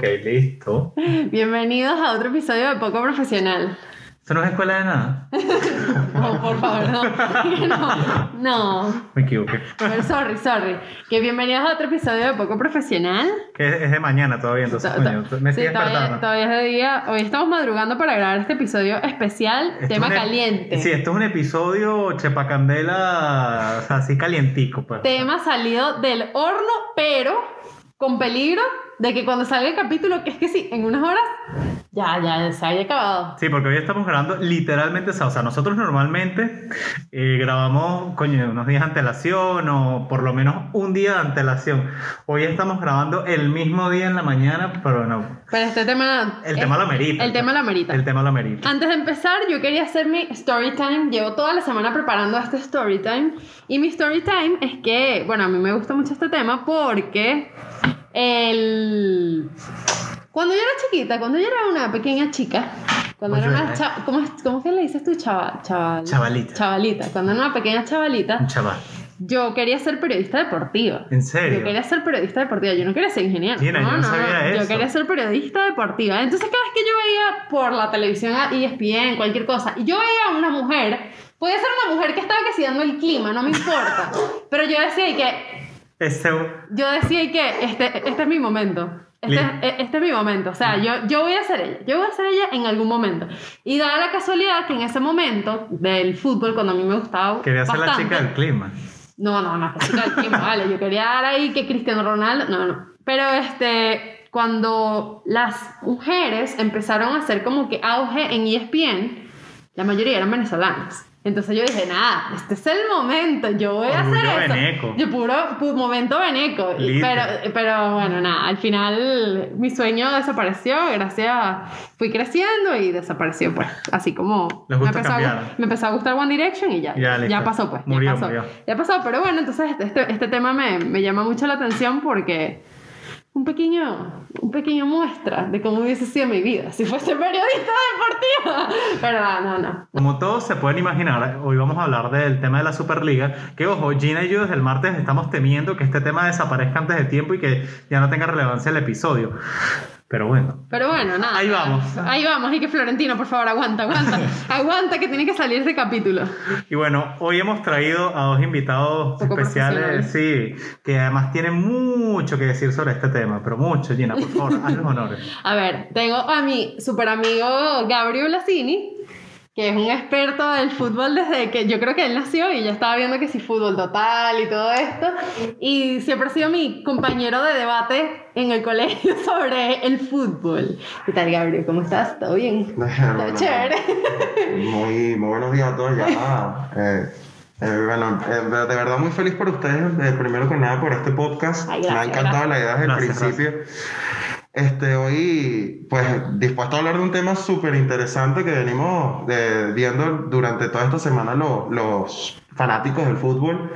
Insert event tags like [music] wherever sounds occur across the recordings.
Ok, listo. Bienvenidos a otro episodio de Poco Profesional. ¿Esto no es escuela de nada? [laughs] No, por favor, no. [laughs] No, no. Me equivoqué. Pero sorry, sorry. Que bienvenidos a otro episodio de Poco Profesional. Que es, es de mañana todavía, entonces, To- coño, me sí, todavía, todavía es de día. Hoy estamos madrugando para grabar este episodio especial, Esto tema es caliente. Sí, esto es un episodio chepacandela, o sea, así calientico, pues. Tema salido del horno, pero con peligro de que cuando salga el capítulo, que es que sí, en unas horas, ya, ya se haya acabado. Sí, porque hoy estamos grabando literalmente, o sea, nosotros normalmente eh, grabamos, coño, unos días de antelación o por lo menos un día de antelación. Hoy estamos grabando el mismo día en la mañana, pero no, Pero este tema... el tema lo amerita. El tema lo amerita. El tema lo amerita. Antes de empezar, yo quería hacer mi story time. Llevo toda la semana preparando este story time. Y mi story time es que, bueno, a mí me gusta mucho este tema porque el... Cuando yo era chiquita, cuando yo era una pequeña chica, cuando Pues era yo una era- cha- ¿cómo, ¿Cómo que le dices tú? Chava, chaval, Chavalita. Chavalita. Cuando era una pequeña chavalita, Un chaval. yo quería ser periodista deportiva. ¿En serio? Yo quería ser periodista deportiva, yo no quería ser ingeniero. Gina, yo no sabía Yo eso. quería ser periodista deportiva. Entonces, cada vez que yo veía por la televisión a E ESPN, cualquier cosa, y yo veía a una mujer, podía ser una mujer que estaba que dando el clima, no me importa. [laughs] Pero yo decía y que, Ese, yo decía que este, este es mi momento. Este, este es mi momento, o sea, yo, yo voy a ser ella, yo voy a ser ella en algún momento. Y dada la casualidad que en ese momento del fútbol, cuando a mí me gustaba quería ser la chica del clima. no, no, no, que chica del clima, [laughs] vale. Yo quería dar ahí que Cristiano Ronaldo. No, no. Pero este, cuando las mujeres empezaron a hacer como que auge en ESPN, la mayoría eran venezolanas. Entonces yo dije, nada, este es el momento, yo voy a Orgullo hacer eso. veneco. Yo puro, pu- momento veneco. Pero, pero bueno, nada, al final mi sueño desapareció, gracias. Fui creciendo y desapareció, pues, así como... Me empezó, a, me empezó a gustar One Direction y ya, Ya, ya, pasó, pues. Murió, ya pasó. murió. Ya pasó, pero bueno, entonces este, este, este tema me, me llama mucho la atención porque un pequeño, un pequeño muestra de cómo hubiese sido mi vida si fuese periodista deportiva. Pero no, no, no. Como todos se pueden imaginar, hoy vamos a hablar del tema de la Superliga. Que ojo, Gina y yo desde el martes estamos temiendo que este tema desaparezca antes de tiempo y que ya no tenga relevancia el episodio. Pero bueno, Pero bueno, nada. Ahí vamos. Ahí vamos. Y que Florentino, por favor, aguanta, aguanta. [laughs] aguanta que tiene que salir ese capítulo. Y bueno, hoy hemos traído a dos invitados Poco especiales, sí, que además tienen mucho que decir sobre este tema, pero mucho, Gina, por favor, [laughs] haz los honores. A ver, tengo a mi super amigo Gabriel Blasini, que es un experto del fútbol desde que yo creo que él nació y ya estaba viendo que sí, fútbol total y todo esto. Y siempre ha sido mi compañero de debate en el colegio [laughs] sobre el fútbol. ¿Qué tal, Gabriel? ¿Cómo estás? ¿Todo bien? [laughs] Bueno, ¿Todo chévere? Muy, muy buenos días a todos. Ya, [laughs] eh, eh, bueno, eh, de verdad muy feliz por ustedes, eh, primero que nada por este podcast. Ay, Me ha gracias, encantado la idea desde el Gracias, principio. Este, hoy, pues, dispuesto a hablar de un tema súper interesante que venimos de- viendo durante toda esta semana lo- los fanáticos del fútbol.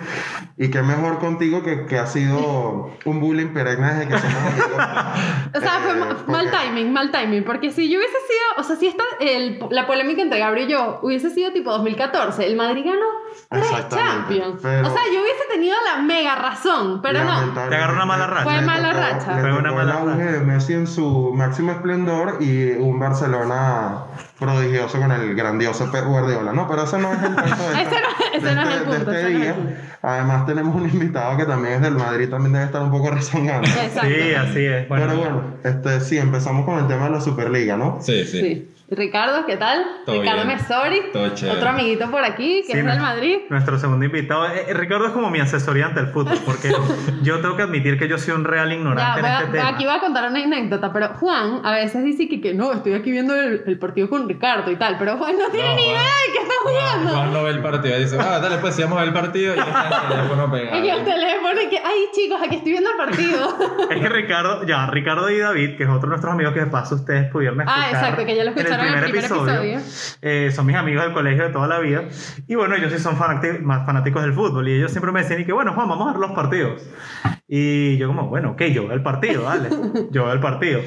Y qué mejor contigo que, que ha sido un bullying perenne desde que somos amigos. [laughs] O sea, fue Eh, ma- mal porque- timing, mal timing. Porque si yo hubiese sido, o sea, si esta, el- la polémica entre Gabriel y yo hubiese sido tipo 2014, el Madrid ganó tres Champions. pero- o sea, yo hubiese tenido la mega razón, pero no. Te agarró una mala racha. Fue mala tocó- racha. Fue una mala racha. de Messi en su máximo esplendor y un Barcelona prodigioso con el grandioso Pep Guardiola, ¿no? Pero ese no es el [laughs] punto de, Ese no- ese no es el este- de este no es día. Además tenemos un invitado que también es del Madrid, también debe estar un poco [laughs] rezongando. Sí, así es. Bueno, Pero bueno, este, sí, empezamos con el tema de la Superliga, ¿no? Sí, sí. Sí. Ricardo, ¿qué tal? Todo Ricardo bien. Chévere. otro amiguito por aquí que Sí, es del Madrid. Nuestro segundo invitado. Eh, eh, Ricardo es como mi asesoría ante el fútbol, porque [laughs] yo tengo que admitir que yo soy un real Ya, ignorante voy a- en este tema. aquí voy a contar una anécdota, pero Juan a veces dice que, que no, estoy aquí viendo el, el partido con Ricardo y tal, pero Juan no tiene No, ni Juan- idea de qué está Juan, jugando. Juan no ve el partido y dice, ah, dale, pues, si vamos a ver el partido y ya está el teléfono pegado. [laughs] En el teléfono y que, ay chicos, aquí estoy viendo el partido. [laughs] Es que Ricardo, ya, Ricardo y David, que es otro de nuestros amigos que de paso ustedes pudieron escuchar. Ah, exacto, que ya lo escucharon en el primer episodio. eh, son mis amigos del colegio de toda la vida. Y bueno, ellos sí son más fanáticos del fútbol. Y ellos siempre me decían, y que bueno, Juan, vamos a ver los partidos. Y yo como, bueno, ok, yo veo el partido, dale. Yo veo el partido.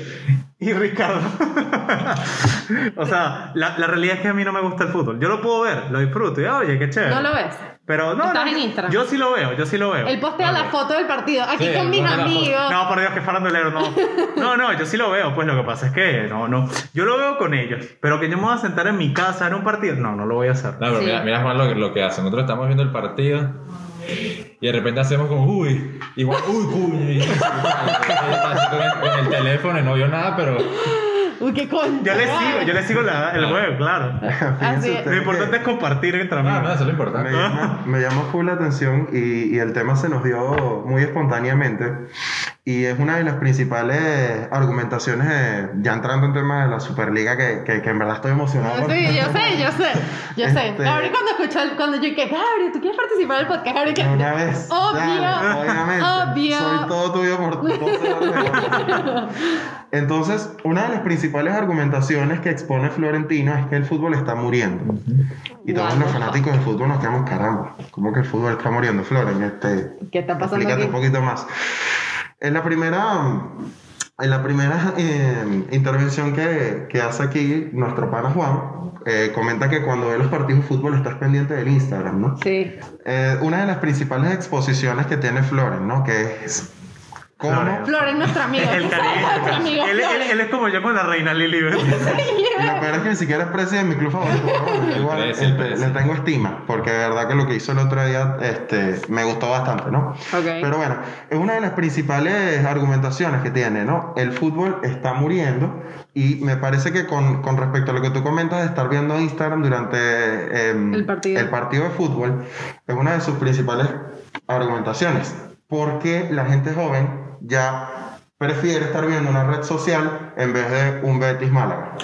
Y Ricardo. [laughs] o sea, la, la realidad es que a mí no me gusta el fútbol. Yo lo puedo ver, lo disfruto. Y oye, qué chévere. ¿No lo ves? Pero no, Estás no, en yo- Instagram. yo sí lo veo, yo sí lo veo. Él postea la foto del partido. Aquí Sí, con mis pone la foto. amigos. No, por Dios, que farandulero, no. [laughs] No, no, yo sí lo veo, pues lo que pasa es que no, no. Yo lo veo con ellos, pero que yo me voy a sentar en mi casa en un partido, no, no lo voy a hacer. No, pero Sí. mira, mira Juan lo, que- lo que hace. Nosotros estamos viendo el partido y de repente hacemos como, uy, igual, uy, cuña. Y, [laughs] así con, el, con el teléfono y no vio nada, pero Uy, qué coño. Yo le sigo, yo le sigo la- el juego, claro. [laughs] Fíjense Así es. Lo que- importante es compartir entre ah, no, amigos. eso es lo Me importante. llama, [laughs] me llama full la atención y, y el tema se nos dio muy espontáneamente y es una de las principales argumentaciones, eh, ya entrando en tema de la Superliga, que, que, que en verdad estoy emocionado. por- Sí, yo sé, yo [laughs] sé, yo sé. Este- Gabriel cuando escuchó, el- cuando yo dije, Gabriel, ¿tú quieres participar del podcast? Gabriel, que De una vez. Obvio, Dale, obviamente. obvio. Soy todo tuyo por 12 horas. Entonces, una de las principales argumentaciones que expone Florentino es que el fútbol está muriendo. Y todos los fanáticos del fútbol nos quedamos caramba. ¿Cómo que el fútbol está muriendo, Floren? Este, ¿Qué está pasando Explícate aquí? un poquito más. En la primera, en la primera eh, intervención que, que hace aquí nuestro pana Juan, eh, comenta que cuando ve los partidos de fútbol estás pendiente del Instagram, ¿no? Sí. Eh, una de las principales exposiciones que tiene Floren, ¿no? Que es cómo... Floren. Flor es nuestra amiga. El nuestra amiga. Él, él- él es como yo con la reina Lili. lo peor es que ni siquiera es precio de mi club favorito. igual Precio, el este, precio. le tengo estima, porque de verdad que lo que hizo el otro día este, me gustó bastante, ¿no? Ok. Pero bueno, es una de las principales argumentaciones que tiene, ¿no? El fútbol está muriendo y me parece que con, con respecto a lo que tú comentas de estar viendo Instagram durante em, El partido. el partido de fútbol, es una de sus principales argumentaciones. Porque la gente joven ya prefiere estar viendo una red social en vez de un Betis Málaga.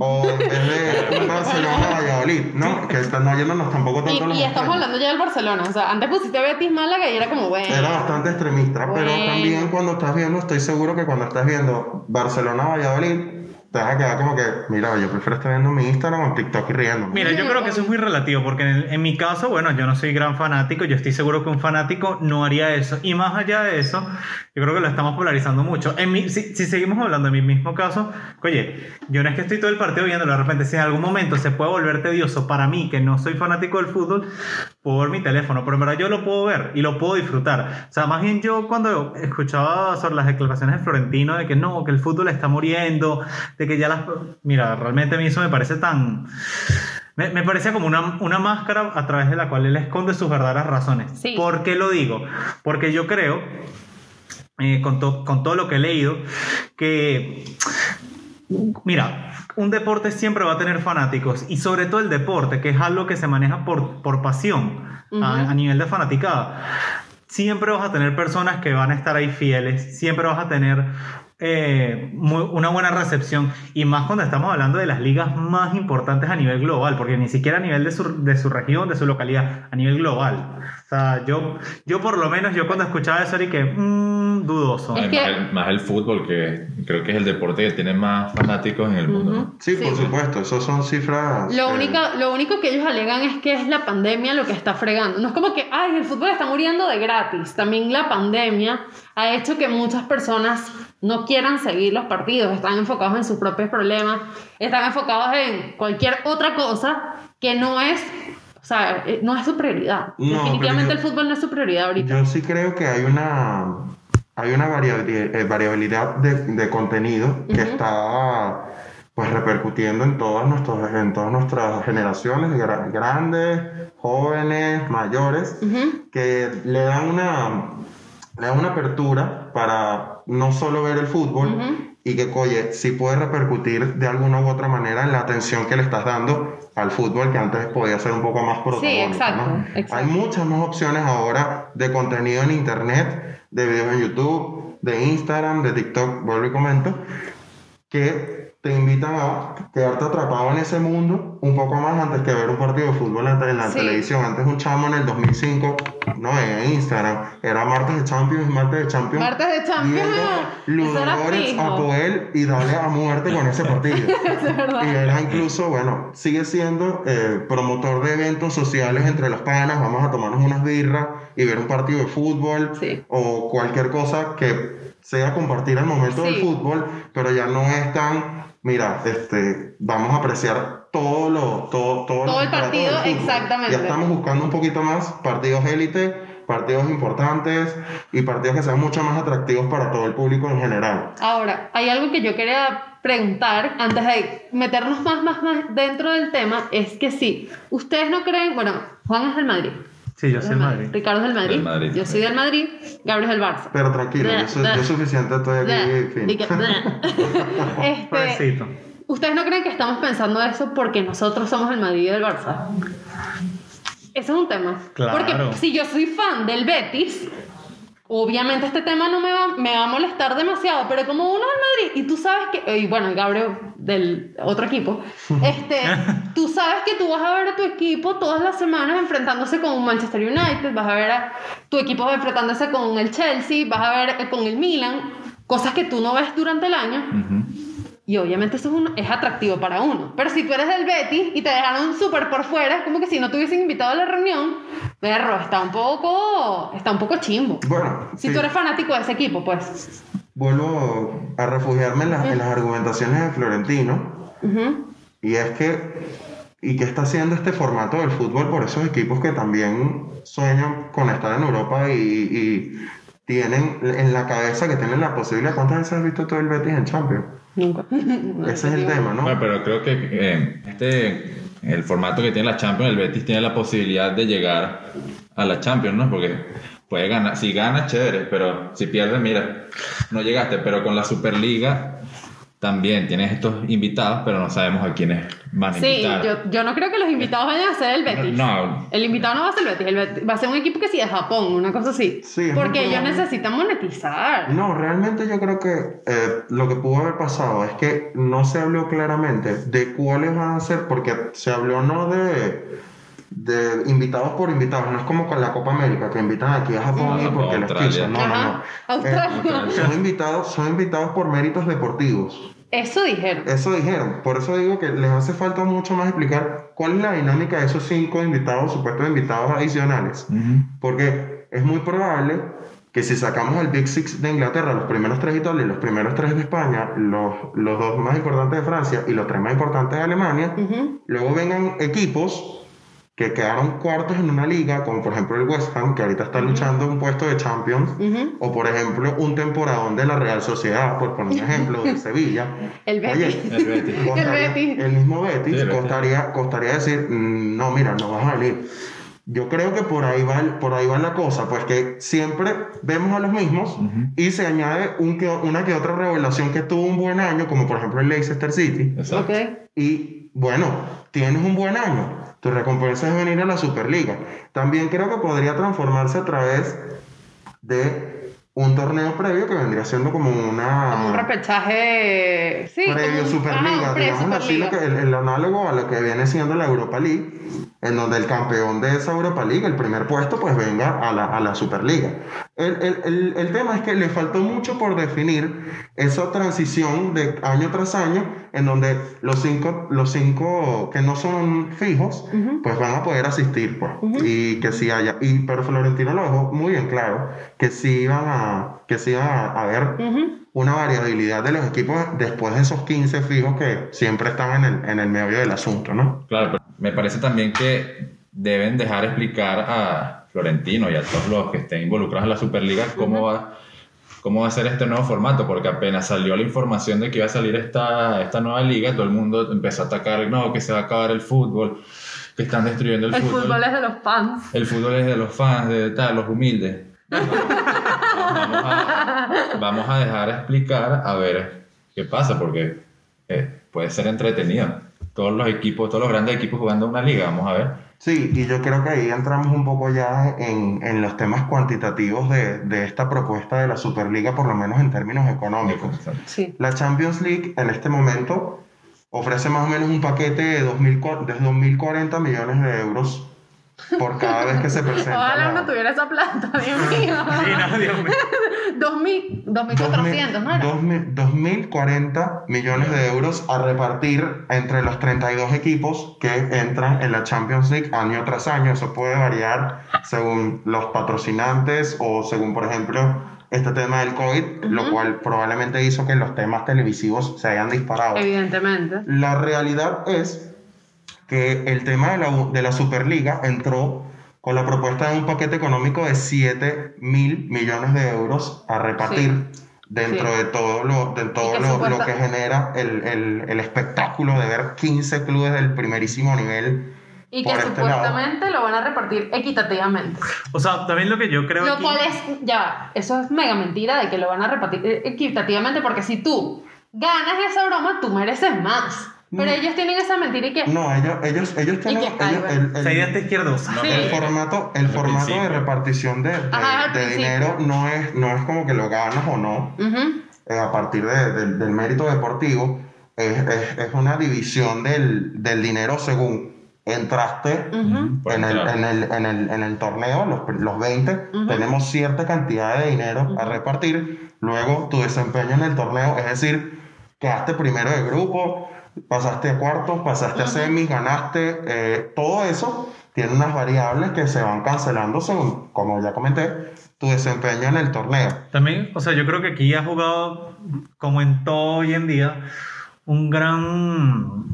o en vez de un [laughs] Barcelona Valladolid, ¿no? Que están no yéndonos tampoco tanto Y, los y estamos hablando ya del Barcelona. O sea, antes pusiste Betis Málaga y era como, bueno. Era bastante extremista, pero Bueno. también cuando estás viendo, estoy seguro que cuando estás viendo Barcelona-Valladolid, te vas a quedar como que, mira, yo prefiero estar viendo mi Instagram o TikTok y riéndome. Mira, yo creo que eso es muy relativo, porque en, en mi caso, bueno, yo no soy gran fanático, yo estoy seguro que un fanático no haría eso. Y más allá de eso, yo creo que lo estamos polarizando mucho. En mi, si, si seguimos hablando de mi mismo caso, oye, yo no es que estoy todo el partido viéndolo, de repente, si en algún momento se puede volver tedioso para mí, que no soy fanático del fútbol, puedo ver mi teléfono, pero en verdad yo lo puedo ver y lo puedo disfrutar. O sea, más bien yo cuando escuchaba sobre las declaraciones de Florentino de que no, que el fútbol está muriendo, de que ya las... Mira, realmente a mí eso me parece tan... Me, me parecía como una, una máscara a través de la cual él esconde sus verdaderas razones. Sí. ¿Por qué lo digo? Porque yo creo, eh, con, to- con todo lo que he leído, que Mira, un deporte siempre va a tener fanáticos y sobre todo el deporte, que es algo que se maneja por, por pasión a, a nivel de fanaticada. Siempre vas a tener personas que van a estar ahí fieles, siempre vas a tener eh, muy- una buena recepción y más cuando estamos hablando de las ligas más importantes a nivel global, porque ni siquiera a nivel de su, de su región, de su localidad, a nivel global. O sea, yo, yo por lo menos, yo cuando escuchaba eso, era que, mmm, dudoso. Es que- más, el, más el fútbol, que creo que es el deporte que tiene más fanáticos en el mundo. ¿no? Sí, Sí. por supuesto, eso son cifras. Lo, eh, único, lo único que ellos alegan es que es la pandemia lo que está fregando. No es como que, ay, el fútbol está muriendo de gratis. También la pandemia ha hecho que muchas personas no quieran seguir los partidos, están enfocados en sus propios problemas, están enfocados en cualquier otra cosa que no es, o sea, eh, no es su prioridad. No, Definitivamente yo- el fútbol no es su prioridad ahorita. Yo sí creo que hay una, hay una variabilidad, eh, variabilidad de, de contenido que está pues repercutiendo en todas, nuestros, en todas nuestras generaciones, gra- grandes, jóvenes, mayores, que le dan una, le dan una apertura para no solo ver el fútbol y que, oye, sí puede repercutir de alguna u otra manera en la atención que le estás dando al fútbol que antes podía ser un poco más protagónico. exacto, ¿no? exacto. Hay muchas más opciones ahora de contenido en internet, de videos en YouTube, de Instagram, de TikTok, vuelvo y comento, que te invitan a quedarte atrapado en ese mundo un poco más antes que ver un partido de fútbol en, en la Sí. televisión. Antes un chamo en el 2005, no, en Instagram, era martes de Champions, martes de Champions. Martes de Champions, Ludogorets fijo. a Poel y darle a muerte con ese partido. [laughs] Es verdad. Y era incluso, bueno, sigue siendo eh, promotor de eventos sociales entre los panas, vamos a tomarnos unas birras y ver un partido de fútbol Sí. o cualquier cosa que sea compartir el momento del fútbol, pero ya no es tan, mira, este, vamos a apreciar todo lo todo, todo, Todo el partido, exactamente. Ya estamos buscando un poquito más partidos élite, partidos importantes y partidos que sean mucho más atractivos para todo el público en general. Ahora, hay algo que yo quería preguntar antes de meternos más, más, más dentro del tema, es que sí, ustedes no creen, bueno, Juan es del Madrid. Sí, yo soy del Madrid. Ricardo es del Madrid. Del Madrid. Yo soy del Madrid. Gabriel es del Barça. Pero tranquilo, yo, soy, yo suficiente estoy aquí. fin. [laughs] Este, Pobrecito. ¿Ustedes no creen que estamos pensando eso porque nosotros somos el Madrid y del Barça? Ese es un tema. Claro. Porque si yo soy fan del Betis, obviamente este tema no me va, me va a molestar demasiado, pero como uno del Madrid y tú sabes que, y bueno, Gabriel del otro equipo, [laughs] este, tú sabes que tú vas a ver a tu equipo todas las semanas enfrentándose con un Manchester United, vas a ver a tu equipo enfrentándose con el Chelsea, vas a ver eh, con el Milan, cosas que tú no ves durante el año. Ujú. Y obviamente eso es, un- es atractivo para uno. Pero si tú eres del Betis y te dejaron súper por fuera, es como que si no te hubiesen invitado a la reunión, perro, está un poco, está un poco chimbo. Bueno, Si sí, tú eres fanático de ese equipo, pues. vuelvo a refugiarme en, las- en las argumentaciones de Florentino. Ujú. Y es que, ¿y qué está haciendo este formato del fútbol por esos equipos que también sueñan con estar en Europa y, y tienen en la cabeza que tienen la posibilidad? ¿Cuántas veces has visto todo el Betis en Champions? Nunca. No, [laughs] Ese es el tema, ¿no? Bueno, pero creo que eh, este, el formato que tiene la Champions, el Betis tiene la posibilidad de llegar a la Champions, ¿no? Porque puede ganar, si gana, chévere, pero si pierde, mira, no llegaste. Pero con la Superliga también tienes estos invitados, pero no sabemos a quiénes van a Sí, invitar. yo, yo no creo que los invitados vayan a ser el Betis. No, El invitado no va a ser el Betis, el Betis- va a ser un equipo que sí de Japón, una cosa así. Sí, Porque ellos necesitan monetizar. No, realmente yo creo que eh, lo que pudo haber pasado es que no se habló claramente de cuáles van a ser, porque se habló no de, de invitados por invitados, no es como con la Copa América, que invitan aquí a Japón y porque les Australia. pisan. No, no, no. Australia. Eh, son, invitados, son invitados por méritos deportivos. Eso dijeron. Eso dijeron. Por eso digo que les hace falta mucho más explicar cuál es la dinámica de esos cinco invitados, supuestos invitados adicionales. Porque es muy probable que si sacamos el Big Six de Inglaterra, los primeros tres de Italia y los primeros tres de España, los, los dos más importantes de Francia y los tres más importantes de Alemania, luego vengan equipos que quedaron cuartos en una liga, como por ejemplo el West Ham, que ahorita está luchando un puesto de Champions, Ujú. o por ejemplo un temporadón de la Real Sociedad, por poner un ejemplo, de [laughs] Sevilla. El Betis. Oye, el Betis. costaría- El Betis. el mismo Betis, Sí, el Betis. costaría, costaría decir, "Mm, no, mira, no vas a venir. Yo creo que por ahí va, el- por ahí va la cosa, pues que siempre vemos a los mismos y se añade un que, una que otra revelación que tuvo un buen año, como por ejemplo el Leicester City, Exacto. Ok. y bueno, tienes un buen año, tu recompensa es venir a la Superliga. También creo que podría transformarse a través de un torneo previo que vendría siendo como una... Como un repechaje. Sí, previo un- Superliga, ajá, digamos así, pre-Superliga. lo que- el, el análogo a lo que viene siendo la Europa League, en donde el campeón de esa Europa League, el primer puesto, pues venga a la, a la Superliga. El, el, el, el tema es que le faltó mucho por definir esa transición de año tras año, en donde los cinco, los cinco que no son fijos, pues van a poder asistir, pues, y que sí haya, y, pero Florentino lo dejó muy bien claro, que sí iban a, que sí iban a, a haber Ujú. una variabilidad de los equipos después de esos 15 fijos que siempre están en el, en el medio del asunto, ¿no? Claro, pero me parece también que deben dejar explicar a Florentino y a todos los que estén involucrados en la Superliga cómo va, cómo va a ser este nuevo formato, porque apenas salió la información de que iba a salir esta, esta nueva liga, todo el mundo empezó a atacar, no, que se va a acabar el fútbol, que están destruyendo el, El fútbol es de los fans. El fútbol es de los fans, de tal, los humildes. vamos, a, vamos a dejar explicar a ver qué pasa, porque eh, puede ser entretenido. Todos los equipos, todos los grandes equipos jugando una liga, vamos a ver. Sí, y yo creo que ahí entramos un poco ya en, en los temas cuantitativos de, de esta propuesta de la Superliga, por lo menos en términos económicos. Sí. La Champions League en este momento ofrece más o menos un paquete de 2000 cua- de 2.040 millones de euros por cada vez que se presenta. Ojalá la- uno tuviera esa plata, Dios mío. Sí, no, Dios mío. [laughs] 2000, 2400, ¿no era? 2000 2.040 millones de euros a repartir entre los 32 equipos que entran en la Champions League año tras año. Eso puede variar según los patrocinantes o según, por ejemplo, este tema del COVID, lo cual probablemente hizo que los temas televisivos se hayan disparado. Evidentemente. La realidad es que el tema de la, de la Superliga entró con la propuesta de un paquete económico de 7 mil millones de euros a repartir dentro Sí. de todo lo, de todo que lo, lo supuesta- que genera el, el- el espectáculo de ver 15 clubes del primerísimo nivel. Y que este lado. supuestamente lo van a repartir equitativamente. O sea, también lo que yo creo Lo aquí- cual es, ya, va, eso es mega mentira de que lo van a repartir eh, equitativamente porque si tú ganas esa broma, tú mereces más. Pero ellos tienen esa mentira y que... No, ellos, ellos, ellos tienen que- ellos- el- el- izquierdosa. No, Sí. el formato, el formato de repartición de, de- Ajá, dinero no es, no es como que lo ganas o no. Eh, a partir de- del- del mérito deportivo, es, es- es una división del, del dinero según entraste en, el, en, el, en, el, en el torneo, los, los 20, tenemos cierta cantidad de dinero a repartir, luego tu desempeño en el torneo, es decir, quedaste primero de grupo, pasaste a cuartos, pasaste a semis, ganaste, eh, todo eso tiene unas variables que se van cancelando según, como ya comenté, tu desempeño en el torneo. También, o sea, yo creo que aquí ha jugado, como en todo hoy en día, un gran.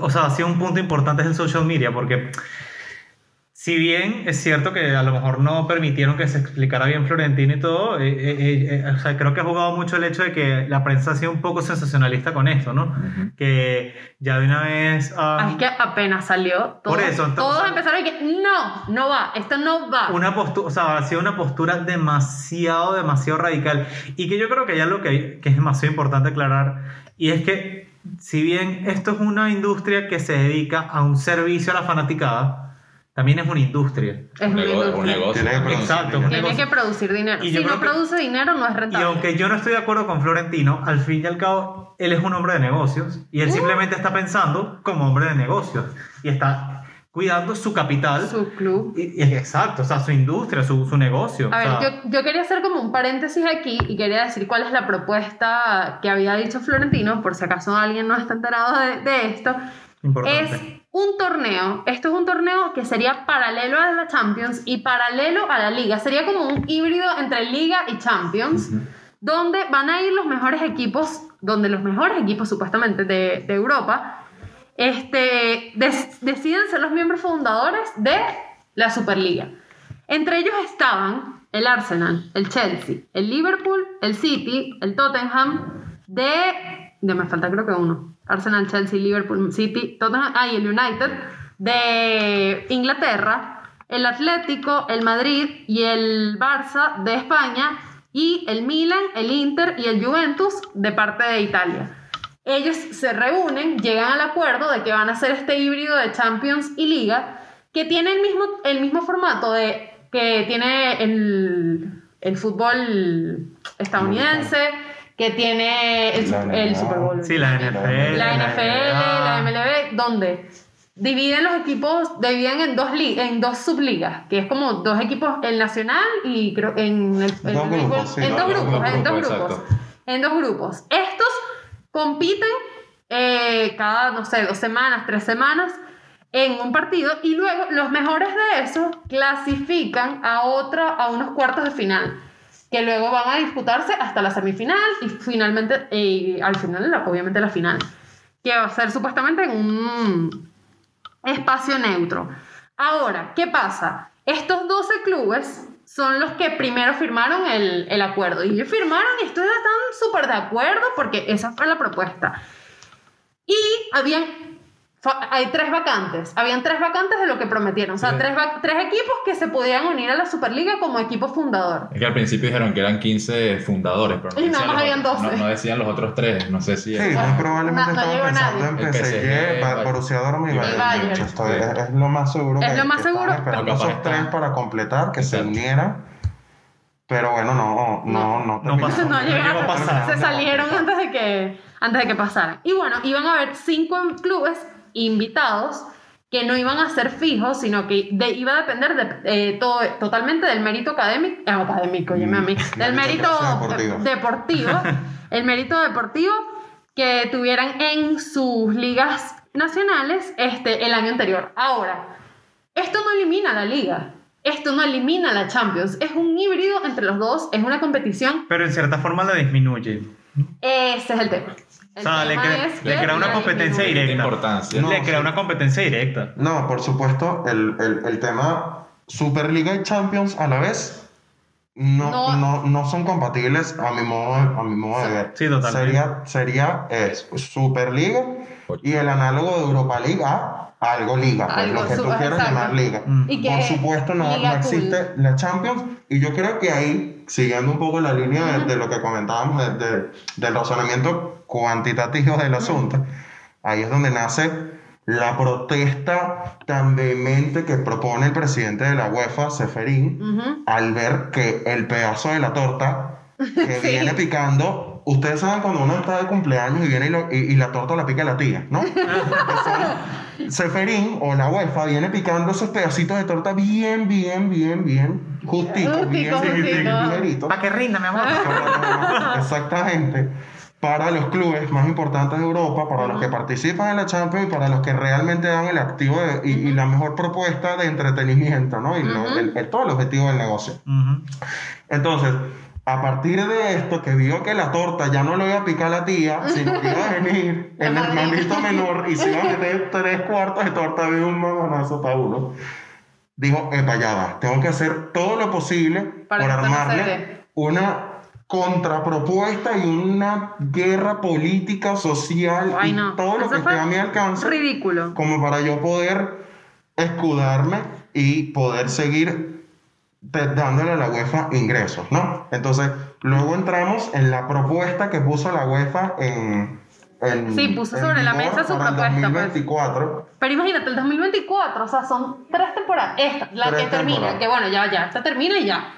O sea, ha sido un punto importante es el social media, porque si bien es cierto que a lo mejor no permitieron que se explicara bien Florentino y todo, eh, eh, eh, o sea, creo que ha jugado mucho el hecho de que la prensa ha sido un poco sensacionalista con esto, ¿no? Que ya de una vez. Ah, ah, es que apenas salió. Por eso, entonces- Todos empezaron y que no, no va, esto no va. una postura, o sea, ha sido una postura demasiado, demasiado radical. Y que yo creo que hay algo que, que es demasiado importante aclarar, y es que si bien esto es una industria que se dedica a un servicio a la fanaticada, también es una industria. es un, una nego- un industria. negocio. Tiene que. Exacto. Tiene Tiene negocio. que producir dinero. Y si no que- produce dinero, no es Y rentable. aunque yo no estoy de acuerdo con Florentino, al fin y al cabo, él es un hombre de negocios y él simplemente está pensando como hombre de negocios y está cuidando su capital. Su club. Y- y- exacto, o sea, su industria, su, su negocio. A o ver, sea, yo, yo quería hacer como un paréntesis aquí y quería decir cuál es la propuesta que había dicho Florentino, por si acaso alguien no está enterado de, de esto. importante. Es un torneo, esto es un torneo que sería paralelo a la Champions y paralelo a la Liga. Sería como un híbrido entre Liga y Champions, donde van a ir los mejores equipos, donde los mejores equipos supuestamente de, de Europa este, des- deciden ser los miembros fundadores de la Superliga. Entre ellos estaban el Arsenal, el Chelsea, el Liverpool, el City, el Tottenham, de... de me falta creo que uno. Arsenal, Chelsea, Liverpool, City, Tottenham, ah, y el United, de Inglaterra, el Atlético, el Madrid y el Barça de España, y el Milan, el Inter y el Juventus de parte de Italia. Ellos se reúnen, llegan al acuerdo de que van a hacer este híbrido de Champions y Liga, que tiene el mismo, el mismo formato de, que tiene el, el fútbol estadounidense, que tiene el. Super Bowl. Sí, la NFL. la NFL, la NBA. MLB, donde dividen los equipos, dividen en dos, li- en dos subligas, que es como dos equipos, el nacional y creo en el, el Dos béisbol- grupos, sí, en dos grupos, grupos, en dos grupos, grupos, exacto. en dos grupos. Estos compiten eh, cada, no sé, dos semanas, tres semanas en un partido y luego los mejores de esos clasifican a otra, a unos cuartos de final que luego van a disputarse hasta la semifinal y finalmente, al final, obviamente la final, que va a ser supuestamente en un espacio neutro. Ahora, ¿qué pasa? Estos 12 clubes son los que primero firmaron el, el acuerdo. Y ellos firmaron y están súper de acuerdo porque esa fue la propuesta. Y habían, hay tres vacantes. Habían tres vacantes de lo que prometieron. O sea, Sí. tres, tres equipos que se podían unir a la Superliga como equipo fundador. Es que al principio dijeron que eran 15 fundadores, pero no, Y nada decían más los habían otros- 12. no, no decían los otros tres. No sé si Sí, es- muy probablemente No- no llegó estaban pensando nadie. en PSG. Borussia Dortmund y Bayern es, es lo más seguro. Es que- lo más que seguro, esperando esos tres está- para completar, que se Exacto. unieran. Pero bueno, no, no, no, No pasó. no llegaron, a pasar. se salieron antes de que antes de que pasaran. Y bueno, iban a haber cinco clubes invitados que no iban a ser fijos, sino que de- iba a depender de, eh, todo, totalmente del mérito académico, eh, académico, mí, del mérito Deportivo. deportivo, [laughs] el mérito deportivo que tuvieran en sus ligas nacionales este, el año anterior. Ahora, esto no elimina la liga. Esto no elimina la Champions. Es un híbrido entre los dos. Es una competición Pero en cierta forma la disminuye. ese es el tema. O sea, le, crea- le crea una competencia directa. Importancia. No, le crea sí. una competencia directa. No, por supuesto, el, el, el tema Superliga y Champions a la vez no, No. no. No, son compatibles a mi modo, a mi modo de ver. Sí, totalmente. Sería, sería es, Superliga y el análogo de Europa League a algo liga, pues, Algo lo que tú quieras llamar liga. Mm. Y Por supuesto, no, liga no existe cool. la Champions. Y yo creo que ahí, siguiendo un poco la línea de, de lo que comentábamos de- de- del razonamiento cuantitativo del asunto, ahí es donde nace la protesta tan vehemente que propone el presidente de la UEFA, Seferín, al ver que el pedazo de la torta [laughs] que Sí. viene picando, ustedes saben cuando uno está de cumpleaños y viene y, lo- y- y la torta la pica la tía, ¿no? [laughs] Seferín o la UEFA viene picando esos pedacitos de torta bien, bien, bien, bien, justitos, bien, Justico, bien, bien, justico. ligeritos. Para que rinda, mi amor. Exactamente. Para los clubes más importantes de Europa, para los que participan en la Champions y para los que realmente dan el activo de- y, y la mejor propuesta de entretenimiento, ¿no? Y lo- el- el- todo el objetivo del negocio. Ujú. Entonces, a partir de esto, que vio que la torta ya no lo iba a picar la tía, sino que iba a venir [laughs] el hermanito menor y se iba a [laughs] meter tres cuartos de torta de un mamonazo para uno. Dijo, epa, ya va, tengo que hacer todo lo posible Para por armarle una contrapropuesta y una guerra política, social Ay, y no. todo lo Eso que esté a mi alcance Ridículo. como para yo poder escudarme y poder seguir dándole a la UEFA ingresos, ¿no? Entonces, luego entramos en la propuesta que puso la UEFA en... en Sí, puso en sobre la mesa su para el propuesta, pues. 2024. Pero imagínate, el 2024, o sea, son tres temporadas. Esta, la Tres que termina, temporadas. que bueno, ya, ya, esta termina y ya.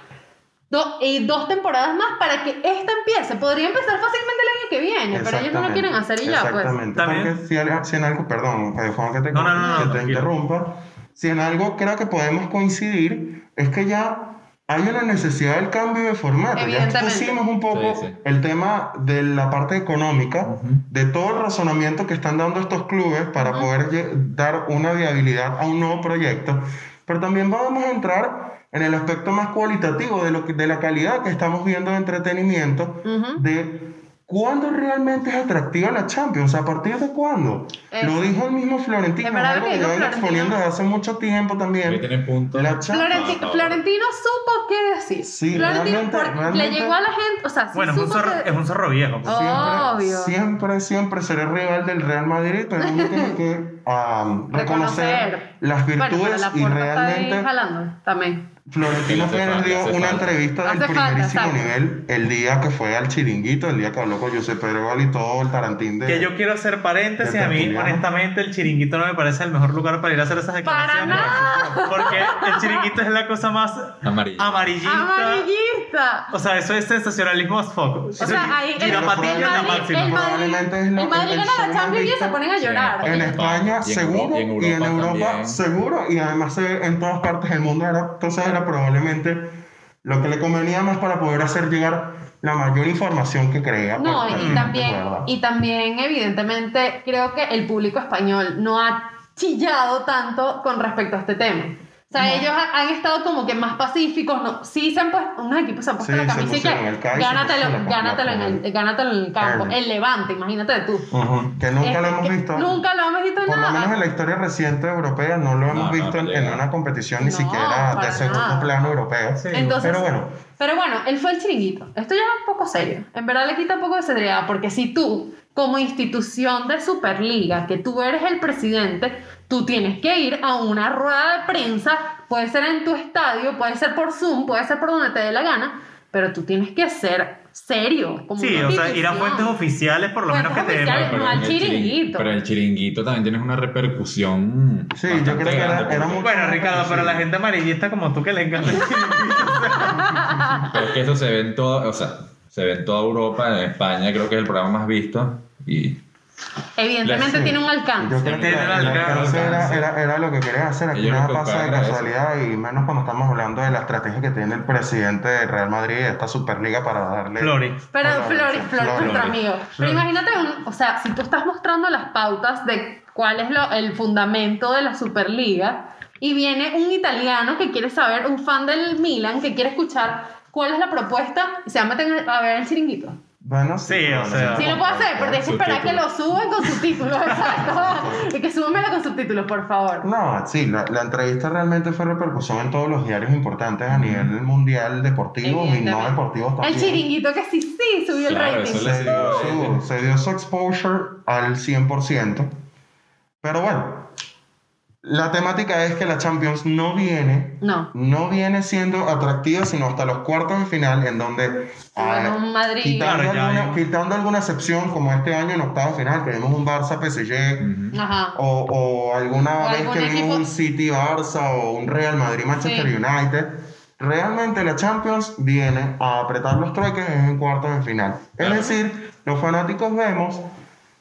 Do- y dos temporadas más para que esta empiece. Podría empezar fácilmente el año que viene, pero ellos no lo Exactamente, quieren hacer y ya, pues. Exactamente. También- Porque si, en algo, perdón, eh, Juan, que te, No, no, no, no, que te interrumpa, si en algo creo que podemos coincidir, es que ya hay una necesidad del cambio de formato. Ya expusimos un poco Sí, sí. el tema de la parte económica, de todo el razonamiento que están dando estos clubes para poder dar una viabilidad a un nuevo proyecto, pero también vamos a entrar en el aspecto más cualitativo de, lo que, de la calidad que estamos viendo de entretenimiento, de cuándo realmente es atractiva la Champions, a partir de cuándo. Eso. Lo dijo el mismo Florentino, Es algo que llevan Florentino. exponiendo desde hace mucho tiempo Que también. puntos. La Champions. Florenti- No, no. Florentino supo qué decir. Sí, Florentino realmente- realmente- le llegó a la gente, o sea, sí Bueno, es un, zorro, que- es un zorro viejo. pues. Obvio. Siempre, siempre, siempre seré rival del Real Madrid, pero uno tiene [laughs] que um, reconocer las Bueno, virtudes pero la y puerta está ahí realmente jalando también. Florentino Pérez falta, dio una falta. entrevista del primerísimo nivel el día que fue al chiringuito, el día que habló con Josep Pedro y todo el tarantín de... Que yo quiero hacer paréntesis, a mí honestamente el chiringuito no me parece el mejor lugar para ir a hacer esas declaraciones. nada. Porque el chiringuito es la cosa más amarillista. Amarillista. O sea, eso es sensacionalismo as fuck. O sea, ahí el, Probablemente es lo- el Madrid gana la Champions y se ponen a llorar. En España, seguro, y en Europa seguro, y además en todas partes del mundo. Era, entonces era probablemente lo que le convenía más para poder hacer llegar la mayor información que creía. No, y también, verdad. y también, evidentemente, creo que el público español no ha chillado tanto con respecto a este tema. O sea, ellos ha- han estado como que más pacíficos, no, sí se han puesto, unos equipos se han puesto Sí, la se gánatelo, gánatelo, en el, gánatelo en el campo. El- El Levante, imagínate tú. Ujú, Que nunca Es lo hemos que visto. Nunca lo hemos visto en Por lo menos en la historia reciente europea no lo hemos no, visto no en, en una competición ni No, siquiera de segundo plano europeo. Sí. Entonces, Pero bueno. pero bueno, él fue el chiringuito. Esto ya es un poco serio. En verdad le quita un poco de seriedad, porque si tú, como institución de Superliga, que tú eres el presidente, tú tienes que ir a una rueda de prensa, puede ser en tu estadio, puede ser por Zoom, puede ser por donde te dé la gana, pero tú tienes que ser serio. Como Sí, o sea, ir a fuentes oficiales por lo menos que Fuentes te den. no al chiringuito. pero el chiringuito también tienes una repercusión. Sí, yo creo que era- era muy- Bueno, Ricardo, pero la gente amarillista como tú que le encanta el chiringuito. Pero es que eso se ve en toda, o sea, se ve en toda Europa, en España creo que es el programa más visto y Evidentemente Sí. tiene un Yo alcance. creo que Tiene el alcance. era, era, era lo que quería hacer. Aquí Ellos nada pasa de casualidad y menos cuando estamos hablando de la estrategia que tiene el presidente del Real Madrid de esta Superliga para darle. Flori. Pero Hola, Flori, Flori. Flori, nuestro Flori. amigo. Pero imagínate, un- o sea, si tú estás mostrando las pautas de cuál es lo- el fundamento de la Superliga y viene un italiano que quiere saber, un fan del Milan que quiere escuchar cuál es la propuesta y se va a meter a ver el chiringuito. Bueno, sí. Sí, o sea- sí, lo puedo hacer, pero tienes que esperar que lo suban con subtítulos, [laughs] exacto. Y que súbamelo con subtítulos, por favor. No, sí, la, la entrevista realmente fue repercusión en todos los diarios importantes a nivel mundial deportivo y no deportivos también. El chiringuito que sí, sí, subió el rating. eso le se dio, su, se dio su exposure al 100%. Pero bueno, la temática es que la Champions no viene, No. no viene siendo atractiva sino hasta los cuartos de final en donde Bueno, ah, Madrid. quitando, Claro, ya alguna, quitando alguna excepción como este año en octavos de final que vimos un Barça PSG. Ajá. o, o alguna O vez que vimos equipo- un City Barça o un Real Madrid Manchester Sí. United realmente la Champions viene a apretar los trueques en cuartos de final Claro. es decir los fanáticos vemos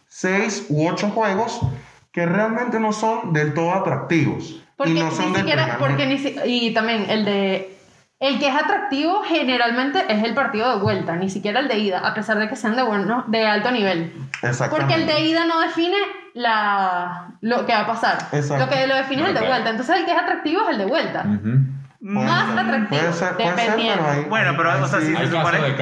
seis u ocho juegos que realmente no son del todo atractivos Porque y no son ni del siquiera, porque ni si- y también el de el que es atractivo generalmente es el partido de vuelta, ni siquiera el de ida, a pesar de que sean de bueno, de alto nivel. Exactamente. Porque el de ida no define la lo que va a pasar. Exacto. Lo que lo define es el de vuelta. Entonces el que es atractivo es el de vuelta. Puede Más ser, atractivo, puede ser, puede ser, dependiendo. pero hay- Bueno, pero, hay- o sea, sí. Hay se supone-.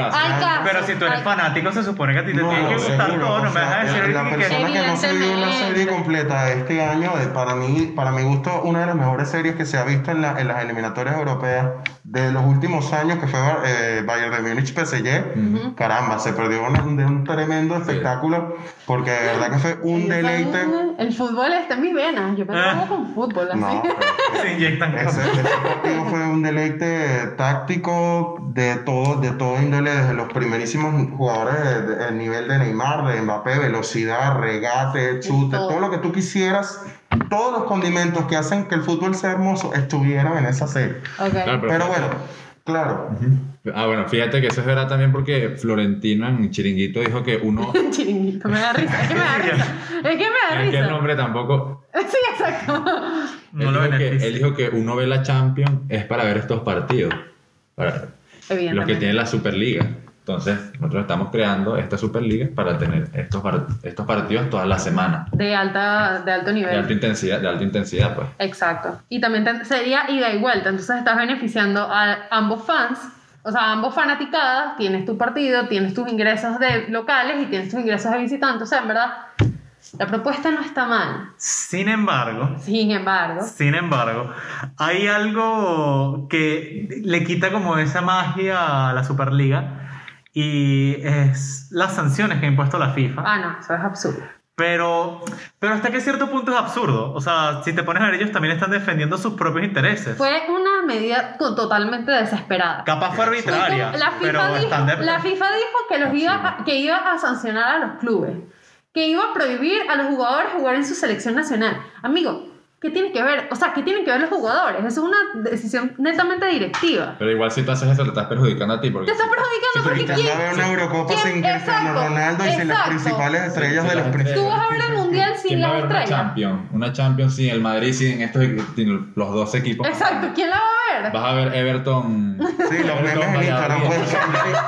Pero si tú eres fanático, se supone que a ti te No, tiene que gustar seguro, todo. No me vas a decir la, la ahorita que- persona que no se vio Evidentemente. serie completa este año, para mí, para mi gusto, una de las mejores series que se ha visto en, la- en las eliminatorias europeas de los últimos años, que fue eh, Bayern de Múnich PSG. Caramba, se perdió un, de un tremendo espectáculo, porque de verdad que fue un deleite. El fútbol está en mis venas. Yo me Ah. con fútbol, así. No, pero- [laughs] se inyectan ese, cosas. ese partido fue un deleite táctico de todo, de todo índole, desde los primerísimos jugadores, de- el nivel de Neymar, de Mbappé, velocidad, regate, chute, todo. todo lo que tú quisieras, todos los condimentos que hacen que el fútbol sea hermoso estuvieron en esa serie. Claro, Pero bueno, claro, Ah, bueno, fíjate que eso es verdad también porque Florentino en Chiringuito dijo que uno. [laughs] Chiringuito, me da risa. Es que me da [laughs] risa. Es que me da es que el risa. nombre tampoco. [laughs] Sí, exacto. No él, lo dijo que, él dijo que uno ve la Champions es para ver estos partidos. Para los que tienen la Superliga. Entonces, nosotros estamos creando esta Superliga para tener estos, par- estos partidos todas las semanas. De, alta, de alto De nivel. alta intensidad, de alta intensidad, pues. Exacto. Y también sería ida y vuelta. Entonces estás beneficiando a ambos fans. O sea, ambos fanaticadas. Tienes tu partido, tienes tus ingresos de locales y tienes tus ingresos de visitantes. O sea, en verdad, la propuesta no está mal. Sin embargo, Sin embargo, Sin embargo, hay algo que le quita como esa magia a la Superliga y es las sanciones que ha impuesto la FIFA. ah, no, eso es absurdo. Pero, pero hasta que cierto punto es absurdo. O sea, si te pones a ver, ellos también están defendiendo sus propios intereses. Fue una medida totalmente desesperada. Capaz fue arbitraria, La FIFA, pero dijo, de... la FIFA dijo que, los iba a, que iba a sancionar a los clubes, que iba a prohibir a los jugadores jugar en su selección nacional. Amigo, ¿qué tiene que ver? O sea, ¿qué tienen que ver los jugadores? Eso es una decisión netamente directiva. Pero igual si tú haces eso, te estás perjudicando a ti. Porque Te está perjudicando si porque ¿quién va a ver una Eurocopa quién- sin Cristiano exacto, Ronaldo y sin las principales estrellas Sí, de los las principales? Tú vas a ver el mundial sin ¿Quién va las ver una estrellas. Champions? Una Champions sin el Madrid, sin estos sin los dos equipos. Exacto, ¿quién la va a ver? Vas a ver Everton. Sí, los memes en Instagram, pues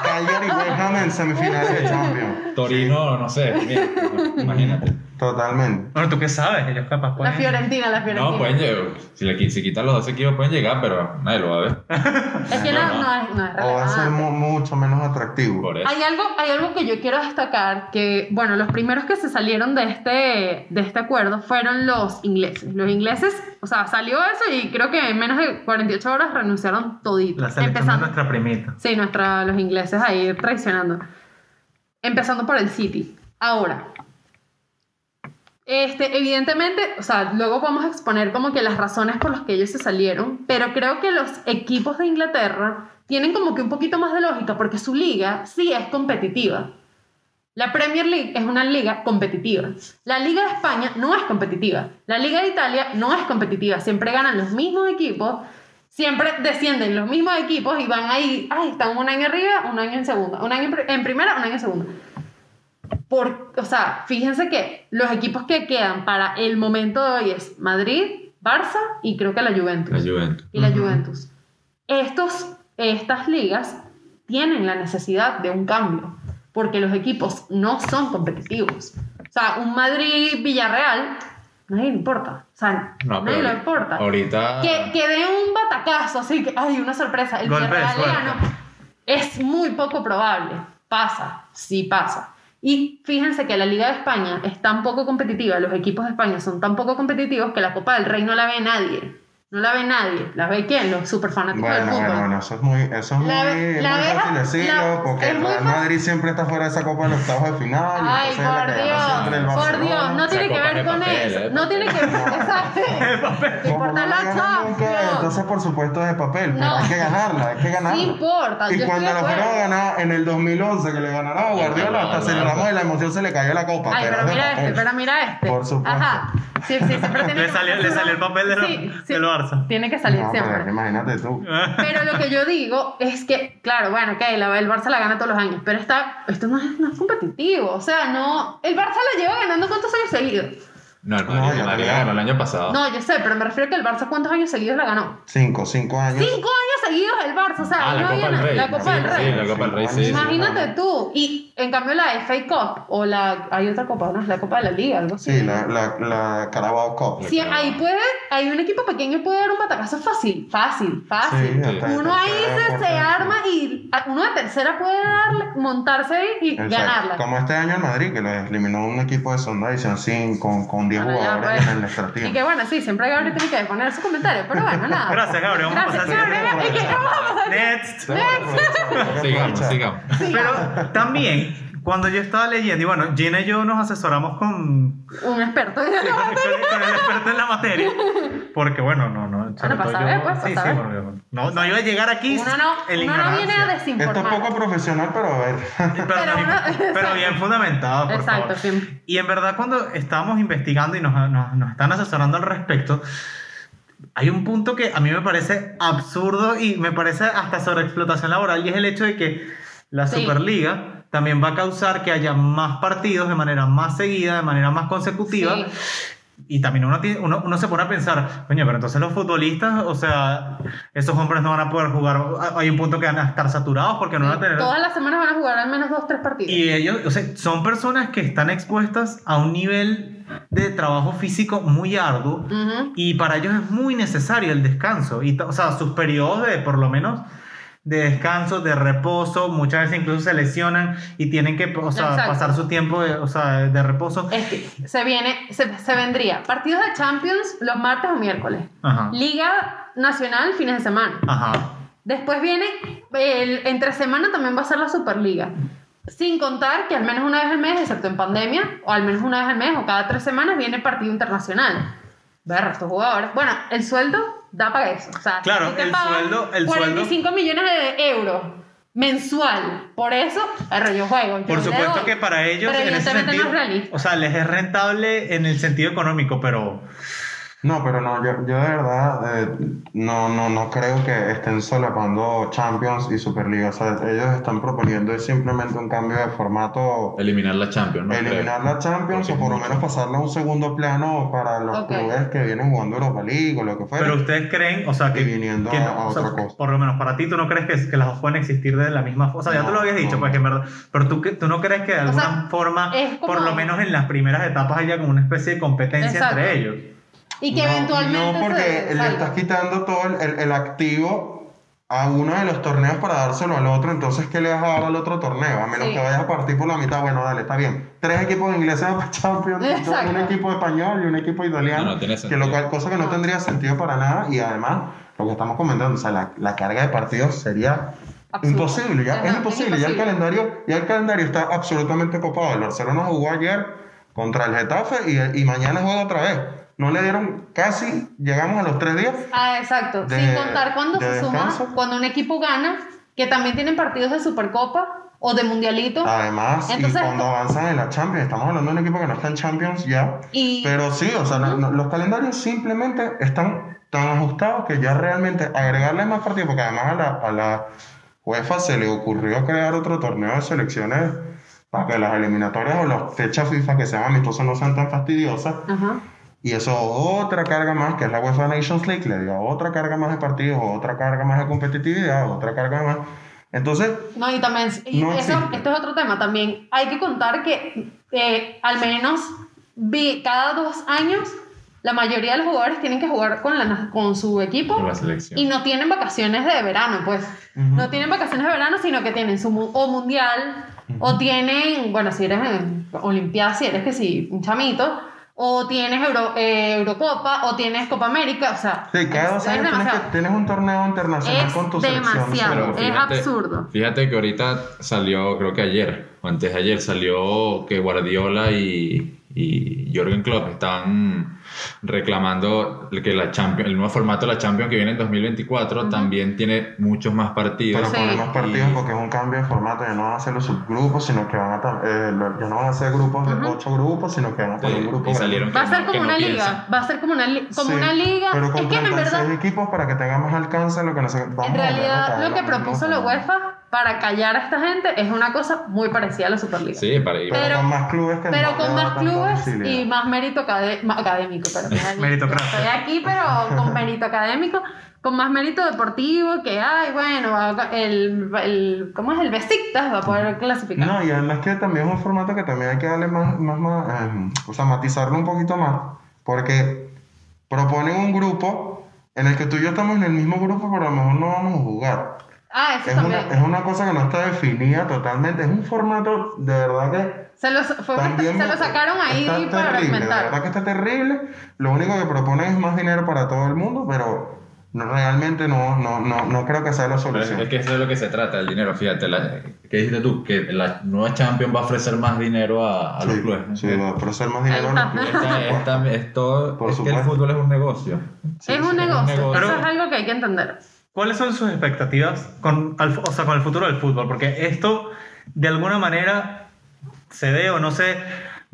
Cagliari y West Ham en semifinales de Champions. Torino, no sé. mira, imagínate. Totalmente. Bueno, ¿tú qué sabes? Ellos capaz La pueden... Fiorentina, la Fiorentina. No, pueden llegar. Si, le, si quitan los dos equipos, pueden llegar, pero nadie lo va a ver. [laughs] Es que no, no es, no es O va a ser mucho menos atractivo. Por eso. Hay algo, hay algo que yo quiero destacar, que, bueno, los primeros que se salieron de este, de este acuerdo fueron los ingleses. Los ingleses, o sea, salió eso y creo que en menos de 48 horas renunciaron todito. La selección de Empezando, nuestra primita. sí, nuestra, los ingleses ahí traicionando. Empezando por el City. Ahora, este, evidentemente, o sea, luego vamos a exponer como que las razones por las que ellos se salieron, pero creo que los equipos de Inglaterra tienen como que un poquito más de lógica porque su liga sí es competitiva. La Premier League es una liga competitiva. La Liga de España no es competitiva. La Liga de Italia no es competitiva. Siempre ganan los mismos equipos, siempre descienden los mismos equipos y van ahí, ay, están un año arriba, un año en segunda, un año en, en primera, un año en segunda. Por, o sea, fíjense que los equipos que quedan para el momento de hoy es Madrid, Barça y creo que la Juventus. La Juventus. y la. Juventus. Estos, estas ligas tienen la necesidad de un cambio porque los equipos no son competitivos. O sea, un Madrid-Villarreal, nadie le importa. O sea, No, nadie le importa. Ahorita. Que, que dé un batacazo, así que, ay, una sorpresa. El Golpe. Es muy poco probable. Pasa, sí pasa. Y fíjense que la Liga de España es tan poco competitiva, los equipos de España son tan poco competitivos que la Copa del Rey no la ve nadie. No la ve nadie. ¿La ve quién? Los super fanáticos del Bueno, fútbol. bueno, bueno, eso es muy, eso es La muy, la muy fácil decirlo, la- porque el Real. Madrid siempre está fuera de esa Copa de los octavos de final. Ay, por Dios, por. Dios, no Esa tiene que ver con papel, eso. ¿eh? No tiene que Exacto. [laughs] papel. Como Importa no la Champions. entonces por supuesto es de papel, pero No. hay que ganarla, hay que ganarla. Sí importa, Y cuando la fueron a ganar en el 2011, que le ganaron a Guardiola, hasta no, celebramos no. y la emoción se le cayó la copa. Ay, pero mira este, pero mira este. Por supuesto. Ajá. Sí, sí, siempre tiene Le que salió, le salió el papel de Sí, sí. del Barça. Tiene que salir No, pero siempre. imagínate tú. [laughs] Pero lo que yo digo es que, claro, bueno, ok, la- el Barça la gana todos los años, pero está, esto no es, no es competitivo. O sea, no. El Barça la lleva ganando cuántos años seguidos. No, el No, Madrid, ya el Madrid ganó el año pasado. No, yo sé, pero me refiero que el Barça cuántos años seguidos la ganó. Cinco, cinco años. Cinco años seguidos el Barça, o sea, Ah, la no Copa había del Rey. la Copa Sí, del sí, Rey. la Copa del Rey, sí, sí. Imagínate tú. Y en cambio la FA Cup o la hay otra copa, ¿no? La Copa de la Liga, algo así. Sí, la, la, la Carabao Cup. Sí, ahí puede, hay un equipo pequeño puede dar un batacazo fácil, fácil, fácil. Sí, de uno ahí se, se arma y a- uno de tercera puede darle, montarse ahí y Exacto. ganarla. Como este año el Madrid, que lo eliminó un equipo de Sonda Edición 5 con, con 10 Bueno, ya, jugadores pues. en. Y que bueno, sí, siempre Gabriel tiene que poner su comentario, pero bueno, nada. Gracias, Gabriel. Vamos a Gracias, Gabriel. siguiente. ¿Y qué vamos a pasar? Next. Que Sigamos, sigamos. Pero también, cuando yo estaba leyendo, y bueno, Gina y yo nos asesoramos con, Un experto. con, con el experto en la materia. Porque, bueno, no, no. sobre para todo saber, yo- pues, para sí, sí, saber. porque no, no iba a llegar aquí Uno no, en uno no viene a ignorancia. Esto es desinformar. poco profesional, pero a ver. Pero, Pero no- uno- pero exacto. bien fundamentado, por Exacto, favor. sí. Y en verdad, cuando estábamos investigando y nos, nos, nos están asesorando al respecto, hay un punto que a mí me parece absurdo y me parece hasta sobreexplotación laboral y es el hecho de que la Sí. Superliga también va a causar que haya más partidos de manera más seguida, de manera más consecutiva. Sí. Y también uno, uno, uno se pone a pensar, coño, pero entonces los futbolistas, o sea, esos hombres no van a poder jugar. Hay un punto que van a estar saturados porque no van a tener. Todas las semanas van a jugar al menos dos, tres partidos. Y ellos, o sea, son personas que están expuestas a un nivel de trabajo físico muy arduo Ujú. y para ellos es muy necesario el descanso. Y, o sea, sus periodos de, por lo menos, de descanso, de reposo, muchas veces incluso se lesionan y tienen que, o sea, Exacto. pasar su tiempo de, o sea, de reposo. Es que se viene, se, se vendría partidos de Champions los martes o miércoles. Ajá. Liga Nacional fines de semana. Ajá. Después viene, el, entre semana también va a ser la Superliga. Sin contar que al menos una vez al mes, excepto en pandemia, o al menos una vez al mes o cada tres semanas viene partido internacional. Ver, estos jugadores. Bueno, el sueldo da para eso. O sea, Claro, si te el sueldo- el 45 millones de euros mensual. Por eso, perro, yo juego. yo Por supuesto doy. que para ellos, Pero en ese sentido, no es realista. o sea, les es rentable en el sentido económico, pero No, pero no, yo, yo de verdad eh, no, no, no creo que estén solapando Champions y Superliga. O sea, ellos están proponiendo es simplemente un cambio de formato, Eliminar la Champions, ¿no? eliminar creo. la Champions Porque o por lo menos pasarla a un segundo plano para los clubes que vienen jugando Europa League o lo que fuera. Pero ustedes creen, o sea, que, Y viniendo que a- no, a o sea, otra cosa. por lo menos para ti, tú no crees que, que las dos pueden existir de la misma forma. O sea, ya No, tú lo habías dicho, no. pues que en verdad. Pero tú, tú no crees que de O alguna sea, forma, como- por lo menos en las primeras etapas, haya como una especie de competencia Exacto. entre ellos. Y que no, eventualmente. No, porque se le estás quitando todo el, el- el activo a uno de los torneos para dárselo al otro. Entonces, ¿qué le vas a dar al otro torneo? A menos Sí. que vayas a partir por la mitad. Bueno, dale, está bien. Tres equipos ingleses para Champions, Exacto. un equipo español y un equipo italiano. No, no tiene que sentido. lo cual, cosa que no No. tendría sentido para nada. Y además, lo que estamos comentando, o sea, la, la carga de partidos sería. Absurdo. Imposible, ya Ajá, es es imposible, ya el calendario, ya el calendario está absolutamente copado. El Barcelona jugó ayer contra el Getafe y, y mañana juega otra vez. No le dieron casi, llegamos a los tres días. Ah, exacto. de- Sin contar cuando de se suma, cuando un equipo gana, que también tienen partidos de Supercopa o de Mundialito. Además, Entonces- y cuando avanzan en la Champions, estamos hablando de un equipo que no está en Champions ya. Y Pero sí, o sea, los calendarios simplemente están tan ajustados que ya realmente agregarle más partidos, porque además a la, a la UEFA se le ocurrió crear otro torneo de selecciones para que las eliminatorias o las fechas FIFA que sean amistosas no sean tan fastidiosas. Ajá. Y eso otra carga más, que es la UEFA Nations League, le dio otra carga más de partidos, otra carga más de competitividad, otra carga más. Entonces, No, y también, y No eso, esto es otro tema también. Hay que contar que eh, al menos vi, cada dos años la mayoría de los jugadores tienen que jugar con, la, con su equipo Con la selección. y no tienen vacaciones de verano, pues. Ujú. No tienen vacaciones de verano, sino que tienen su o mundial O tienen, bueno, si eres en Olimpiadas, si eres que sí, un chamito, o tienes Euro- eh, Eurocopa, o tienes Copa América, o sea, Sí, cada dos es años tienes, demasiado. que- tienes un torneo internacional Es con tu selección. demasiado. es absurdo. Fíjate que ahorita salió, creo que ayer, o antes de ayer, salió que Guardiola y, y Jürgen Klopp están reclamando que la Champions, el nuevo formato de la Champions que viene en 2024 también tiene muchos más partidos. Pero Sí. con más partidos porque es un cambio de formato, ya no van a ser los subgrupos, sino que van a, eh, ya no van a ser grupos de ocho grupos, sino que van a poner Sí, un grupo y Va a ser como no una liga, va a ser como una, li- como Sí, una liga. Pero es con que en 36 verdad, equipos para que tenga más alcance lo que no vamos en realidad lo que propuso la UEFA para callar a esta gente es una cosa muy parecida a la Superliga. Sí, para ir. Pero, Pero- con más clubes que Pero con más clubes y más mérito académico. [laughs] Estoy aquí, pero con mérito académico, con más mérito deportivo, que hay, bueno, el, el, ¿cómo es? El Besiktas va a poder clasificar. No, y además que también es un formato que también hay que darle más, más, más eh, o sea, matizarlo un poquito más, porque proponen un grupo en el que tú y yo estamos en el mismo grupo, pero a lo mejor no vamos a jugar. Ah, eso Es una, también. es una cosa que no está definida totalmente, es un formato de verdad que Se lo, fue una- también se lo sacaron ahí está para terrible, argumentar. verdad que está terrible. Lo único que proponen es más dinero para todo el mundo, pero no, realmente no, no, no, no creo que sea la Pero es, solución. es que eso es de lo que se trata, el dinero. Fíjate, la- ¿qué dijiste tú? Que la nueva Champions va a ofrecer más dinero a, a los clubes. ¿no? sí, va a ofrecer más dinero a los clubes. Esta- esta- es todo- Por es que el fútbol es un negocio. Sí, es sí, un negocio, eso es algo que hay que entender. ¿Cuáles son sus expectativas con, al- o sea, con el futuro del fútbol? Porque esto, de alguna manera, se ve o no se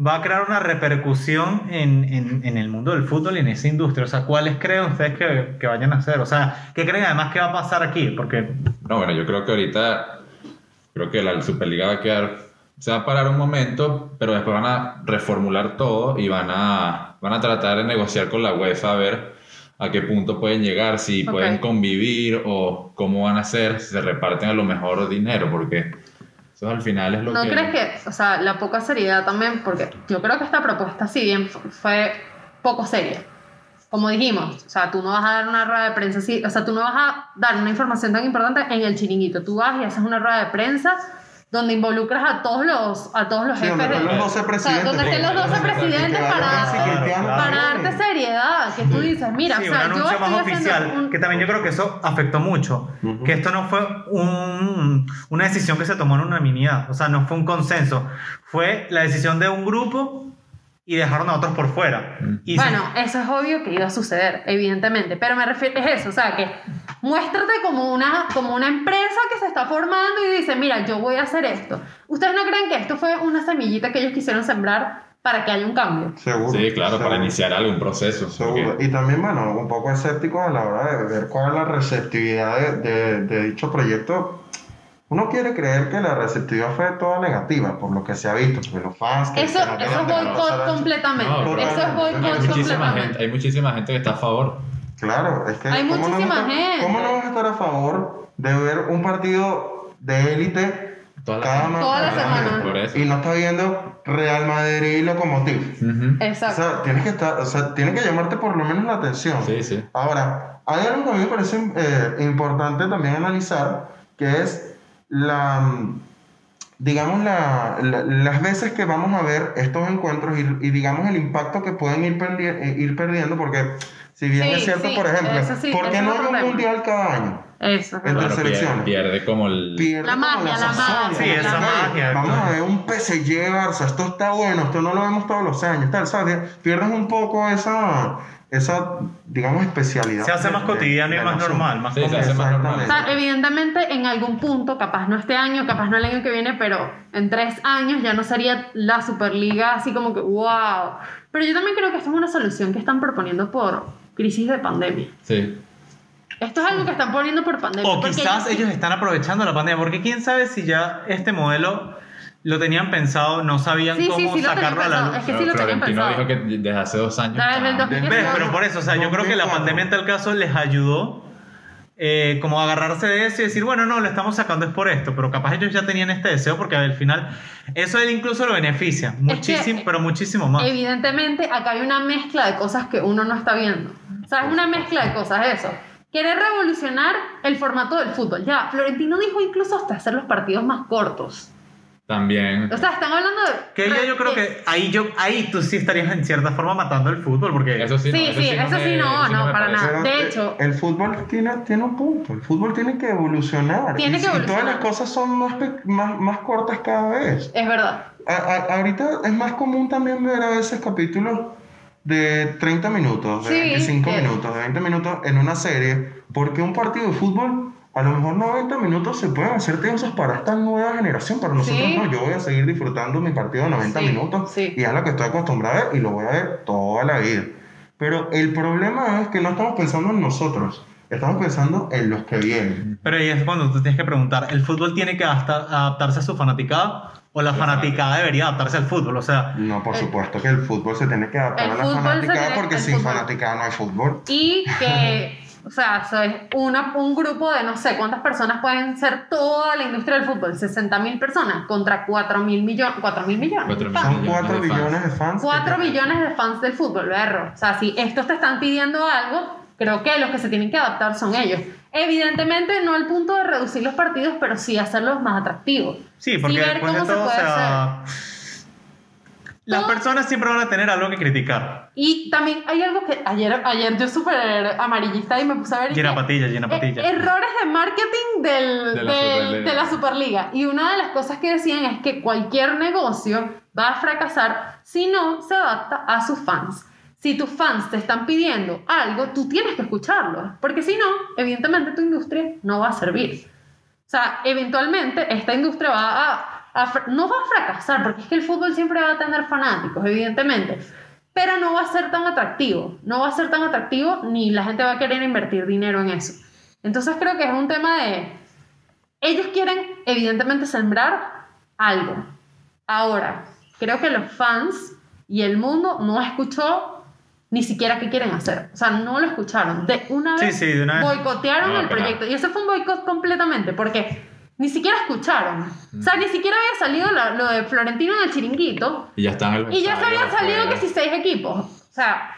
va a crear una repercusión en, en- en el mundo del fútbol y en esa industria. O sea, ¿cuáles creen ustedes que, que vayan a hacer? O sea, ¿qué creen además que va a pasar aquí? Porque No, bueno, yo creo que ahorita, creo que la Superliga va a quedar, se va a parar un momento, pero después van a reformular todo y van a, van a tratar de negociar con la UEFA a ver a qué punto pueden llegar, si Ok. pueden convivir o cómo van a hacer, si se reparten a lo mejor dinero, porque eso al final es lo ¿No que... crees que, o sea, la poca seriedad también, porque yo creo que esta propuesta, si bien fu- fue poco seria, como dijimos, o sea, tú no vas a dar una rueda de prensa así, o sea, tú no vas a dar una información tan importante en el chiringuito, tú vas y haces una rueda de prensa donde involucras a todos los, a todos los Sí, jefes donde de- los 12 o sea, presidentes. donde estén los pues, 12 que presidentes para, para darte seriedad, que tú dices, mira, sí, o sea, un yo anuncio estoy más haciendo oficial, un- que también yo creo que eso afectó mucho, Ujú. que esto no fue un- una decisión que se tomó en unanimidad, o sea, no fue un consenso, fue la decisión de un grupo y dejaron a otros por fuera. Y se- Bueno, eso es obvio que iba a suceder, evidentemente, pero me refiero, es eso, o sea, que muéstrate como una, como una empresa que se está formando y dice, mira, yo voy a hacer esto. ¿Ustedes no creen que esto fue una semillita que ellos quisieron sembrar para que haya un cambio? Seguro. Sí, claro, para seguro. iniciar algún proceso. Seguro. porque- Y también, bueno, un poco escéptico a la hora de ver cuál es la receptividad de, de- de dicho proyecto. Uno quiere creer que la receptividad fue toda negativa, por lo que se ha visto, porque los fans... que Eso, que no eso es boicot completamente. No, eso es boicot muchísima, gente, completamente. hay muchísima gente que está a favor. Claro, es que... Hay ¿cómo no muchísima vas a- gente. ¿Cómo no vas a estar a favor de ver un partido de élite Toda la cada semana. Toda la semana? Por eso. Y no está viendo Real Madrid y Locomotiv. Ujú. O Exacto. sea, tienes que estar, o sea, tiene que llamarte por lo menos la atención. Sí, sí. Ahora, hay algo que a mí me parece eh, importante también analizar, que es la, digamos, la, la- las veces que vamos a ver estos encuentros y, y digamos el impacto que pueden ir, perdi- eh, ir perdiendo, porque si bien Sí, es cierto, sí, por ejemplo, ¿por qué no hay un mundial cada año? Eso es Entre. Claro, pierde, selecciones. pierde como el... Pierde La como magia, la sazón. magia, Sí, esa magia, Vamos a ver un PSG Barça, esto está bueno, esto no lo vemos todos los años, tal, ¿sabes? Pierdes un poco esa, esa digamos, especialidad. se hace más de- cotidiano y más normal, más Sí, se hace más normal. O sea, evidentemente en algún punto, capaz no este año, capaz no el año que viene, pero en tres años ya no sería la Superliga así como que wow. Pero yo también creo que esto es una solución que están proponiendo por crisis de pandemia. Sí. Esto es algo que están poniendo por pandemia. O porque quizás ellos están aprovechando la pandemia, porque quién sabe si ya este modelo lo tenían pensado, no sabían Sí, sí, cómo sí tenían sacarlo a la luz. Es que sí lo tenían Florentino pensado. dijo que desde hace dos años... Desde el estaban- 2019. ¿Ves? Pero por eso, o sea, yo creo que la 2004. pandemia en tal caso les ayudó eh, como a agarrarse de eso y decir, bueno, no, lo estamos sacando es por esto, pero capaz ellos ya tenían este deseo porque al final eso él incluso lo beneficia, muchísimo, pero muchísimo más. Evidentemente, acá hay una mezcla de cosas que uno no está viendo. O sea, es una mezcla de cosas, eso. Querer revolucionar el formato del fútbol. Ya, Florentino dijo incluso hasta hacer los partidos más cortos. También. O sea, están hablando de. Que ya yo creo que ahí, yo, ahí tú sí estarías en cierta forma matando el fútbol, porque... Eso sí, Sí, no, sí, eso sí me- no, no, me para parece. nada. Pero, de hecho- el fútbol tiene, tiene un punto. El fútbol tiene que evolucionar. Tiene y, que y todas evolucionar. las cosas son más, más, más cortas cada vez. Es verdad. A- a- ahorita es más común también ver a veces capítulos de 30 minutos, de Sí, 25 que- minutos, de 20 minutos en una serie, porque un partido de fútbol, a lo mejor 90 minutos se pueden hacer tensos para esta nueva generación, para nosotros Sí. no. Yo voy a seguir disfrutando mi partido de 90 Sí, minutos y es lo que estoy acostumbrado a ver y lo voy a ver toda la vida. Pero el problema es que no estamos pensando en nosotros, estamos pensando en los que vienen. Pero ahí es cuando tú tienes que preguntar, ¿el fútbol tiene que adapta- adaptarse a su fanaticada o la fanaticada debería adaptarse al fútbol? O sea, No, por El- supuesto que el fútbol se tiene que adaptar El a la fútbol se fanaticada tiene- porque sin fútbol. fanaticada no hay fútbol. Y que, o sea, soy una, un grupo de no sé cuántas personas pueden ser toda la industria del fútbol, 60 mil personas contra 4 mil millones. 4 mil millones. Cuatro de fans. Son millones 4 de fans. billones de fans. 4 que- millones de fans del fútbol, berro. O sea, si estos te están pidiendo algo, creo que los que se tienen que adaptar son ellos. Evidentemente, no al punto de reducir los partidos, pero sí hacerlos más atractivos. sí, porque ver después de cómo se todo, o puede sea... Las Todo- personas siempre van a tener algo que criticar. Y también hay algo que ayer, ayer yo súper amarillista y me puse a ver. Llena patilla, llena Eh, patilla. errores de marketing del, De la del- Superliga. de la Superliga. Y una de las cosas que decían es que cualquier negocio va a fracasar si no se adapta a sus fans. Si tus fans te están pidiendo algo, tú tienes que escucharlo. Porque si no, evidentemente tu industria no va a servir. O sea, eventualmente esta industria va a, a no va a fracasar, porque es que el fútbol siempre va a tener fanáticos, evidentemente, pero no va a ser tan atractivo, no va a ser tan atractivo ni la gente va a querer invertir dinero en eso. Entonces creo que es un tema de, ellos quieren evidentemente sembrar algo. Ahora, creo que los fans y el mundo no escuchó ni siquiera qué quieren hacer. O sea, no lo escucharon. De una Sí, vez sí, de una vez. boicotearon No, el proyecto. Y ese fue un boicot completamente, porque ni siquiera escucharon. O sea, ni siquiera había salido la- lo de Florentino en el chiringuito. Y ya están Y ya se habían salido que si seis equipos. O sea,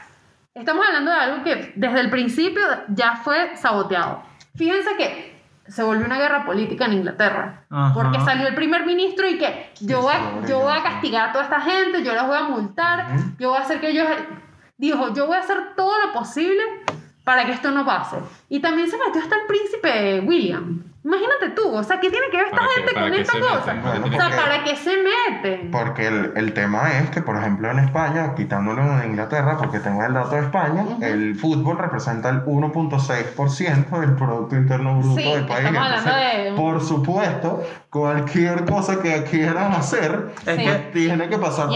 estamos hablando de algo que desde el principio ya fue saboteado. Fíjense que se volvió una guerra política en Inglaterra. Ajá. Porque salió el primer ministro y que yo voy, a, yo voy a castigar a toda esta gente, yo los voy a multar, yo voy a hacer que ellos... Dijo, yo voy a hacer todo lo posible para que esto no pase. Y también se metió hasta el príncipe William. Imagínate tú, o sea, ¿qué tiene que ver esta ¿Para qué- gente con esta se cosa? meten? O sea, porque- ¿para qué se meten? Porque el, el tema es que, por ejemplo, en España, quitándolo de Inglaterra, porque tengo el dato de España, el fútbol representa el 1.6% del Producto Interno Bruto Sí, del país. estamos hablando Entonces, de- Por supuesto, cualquier cosa que quieran hacer, Es Sí. que- tiene que pasar por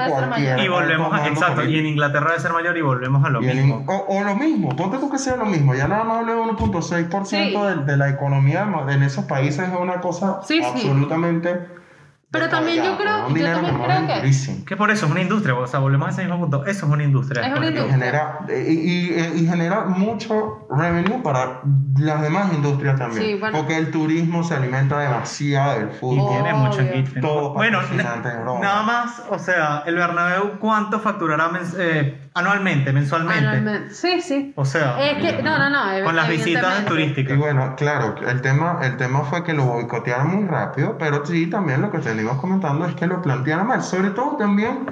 de ser cualquier y volvemos a, exacto, y en Inglaterra debe ser mayor y volvemos a lo Y en- mismo. o, o lo mismo, ponte tú que sea lo mismo, ya nada más hablé de 1.6% Sí. de, de la economía en esos países es una cosa Sí, sí. Pero también yo creo- yo también creo que-. Que por eso es una industria, o sea, volvemos a ese mismo punto. Eso es una industria. Es una. Y genera, y, y- y genera mucho revenue para las demás industrias también. Sí, bueno. Porque el turismo se alimenta demasiado del Y fútbol. tiene mucho engagement. Todo Bueno, nada más, o sea, el Bernabéu, ¿cuánto facturará mens- eh, anualmente, mensualmente? Anualmente. Sí, sí. O sea, Es que, no, no, no. con las visitas evidentemente. Y turísticas. bueno, claro, el tema, el tema fue que lo boicotearon muy rápido, pero sí también lo que venimos comentando es que lo plantearon mal. Sobre todo también,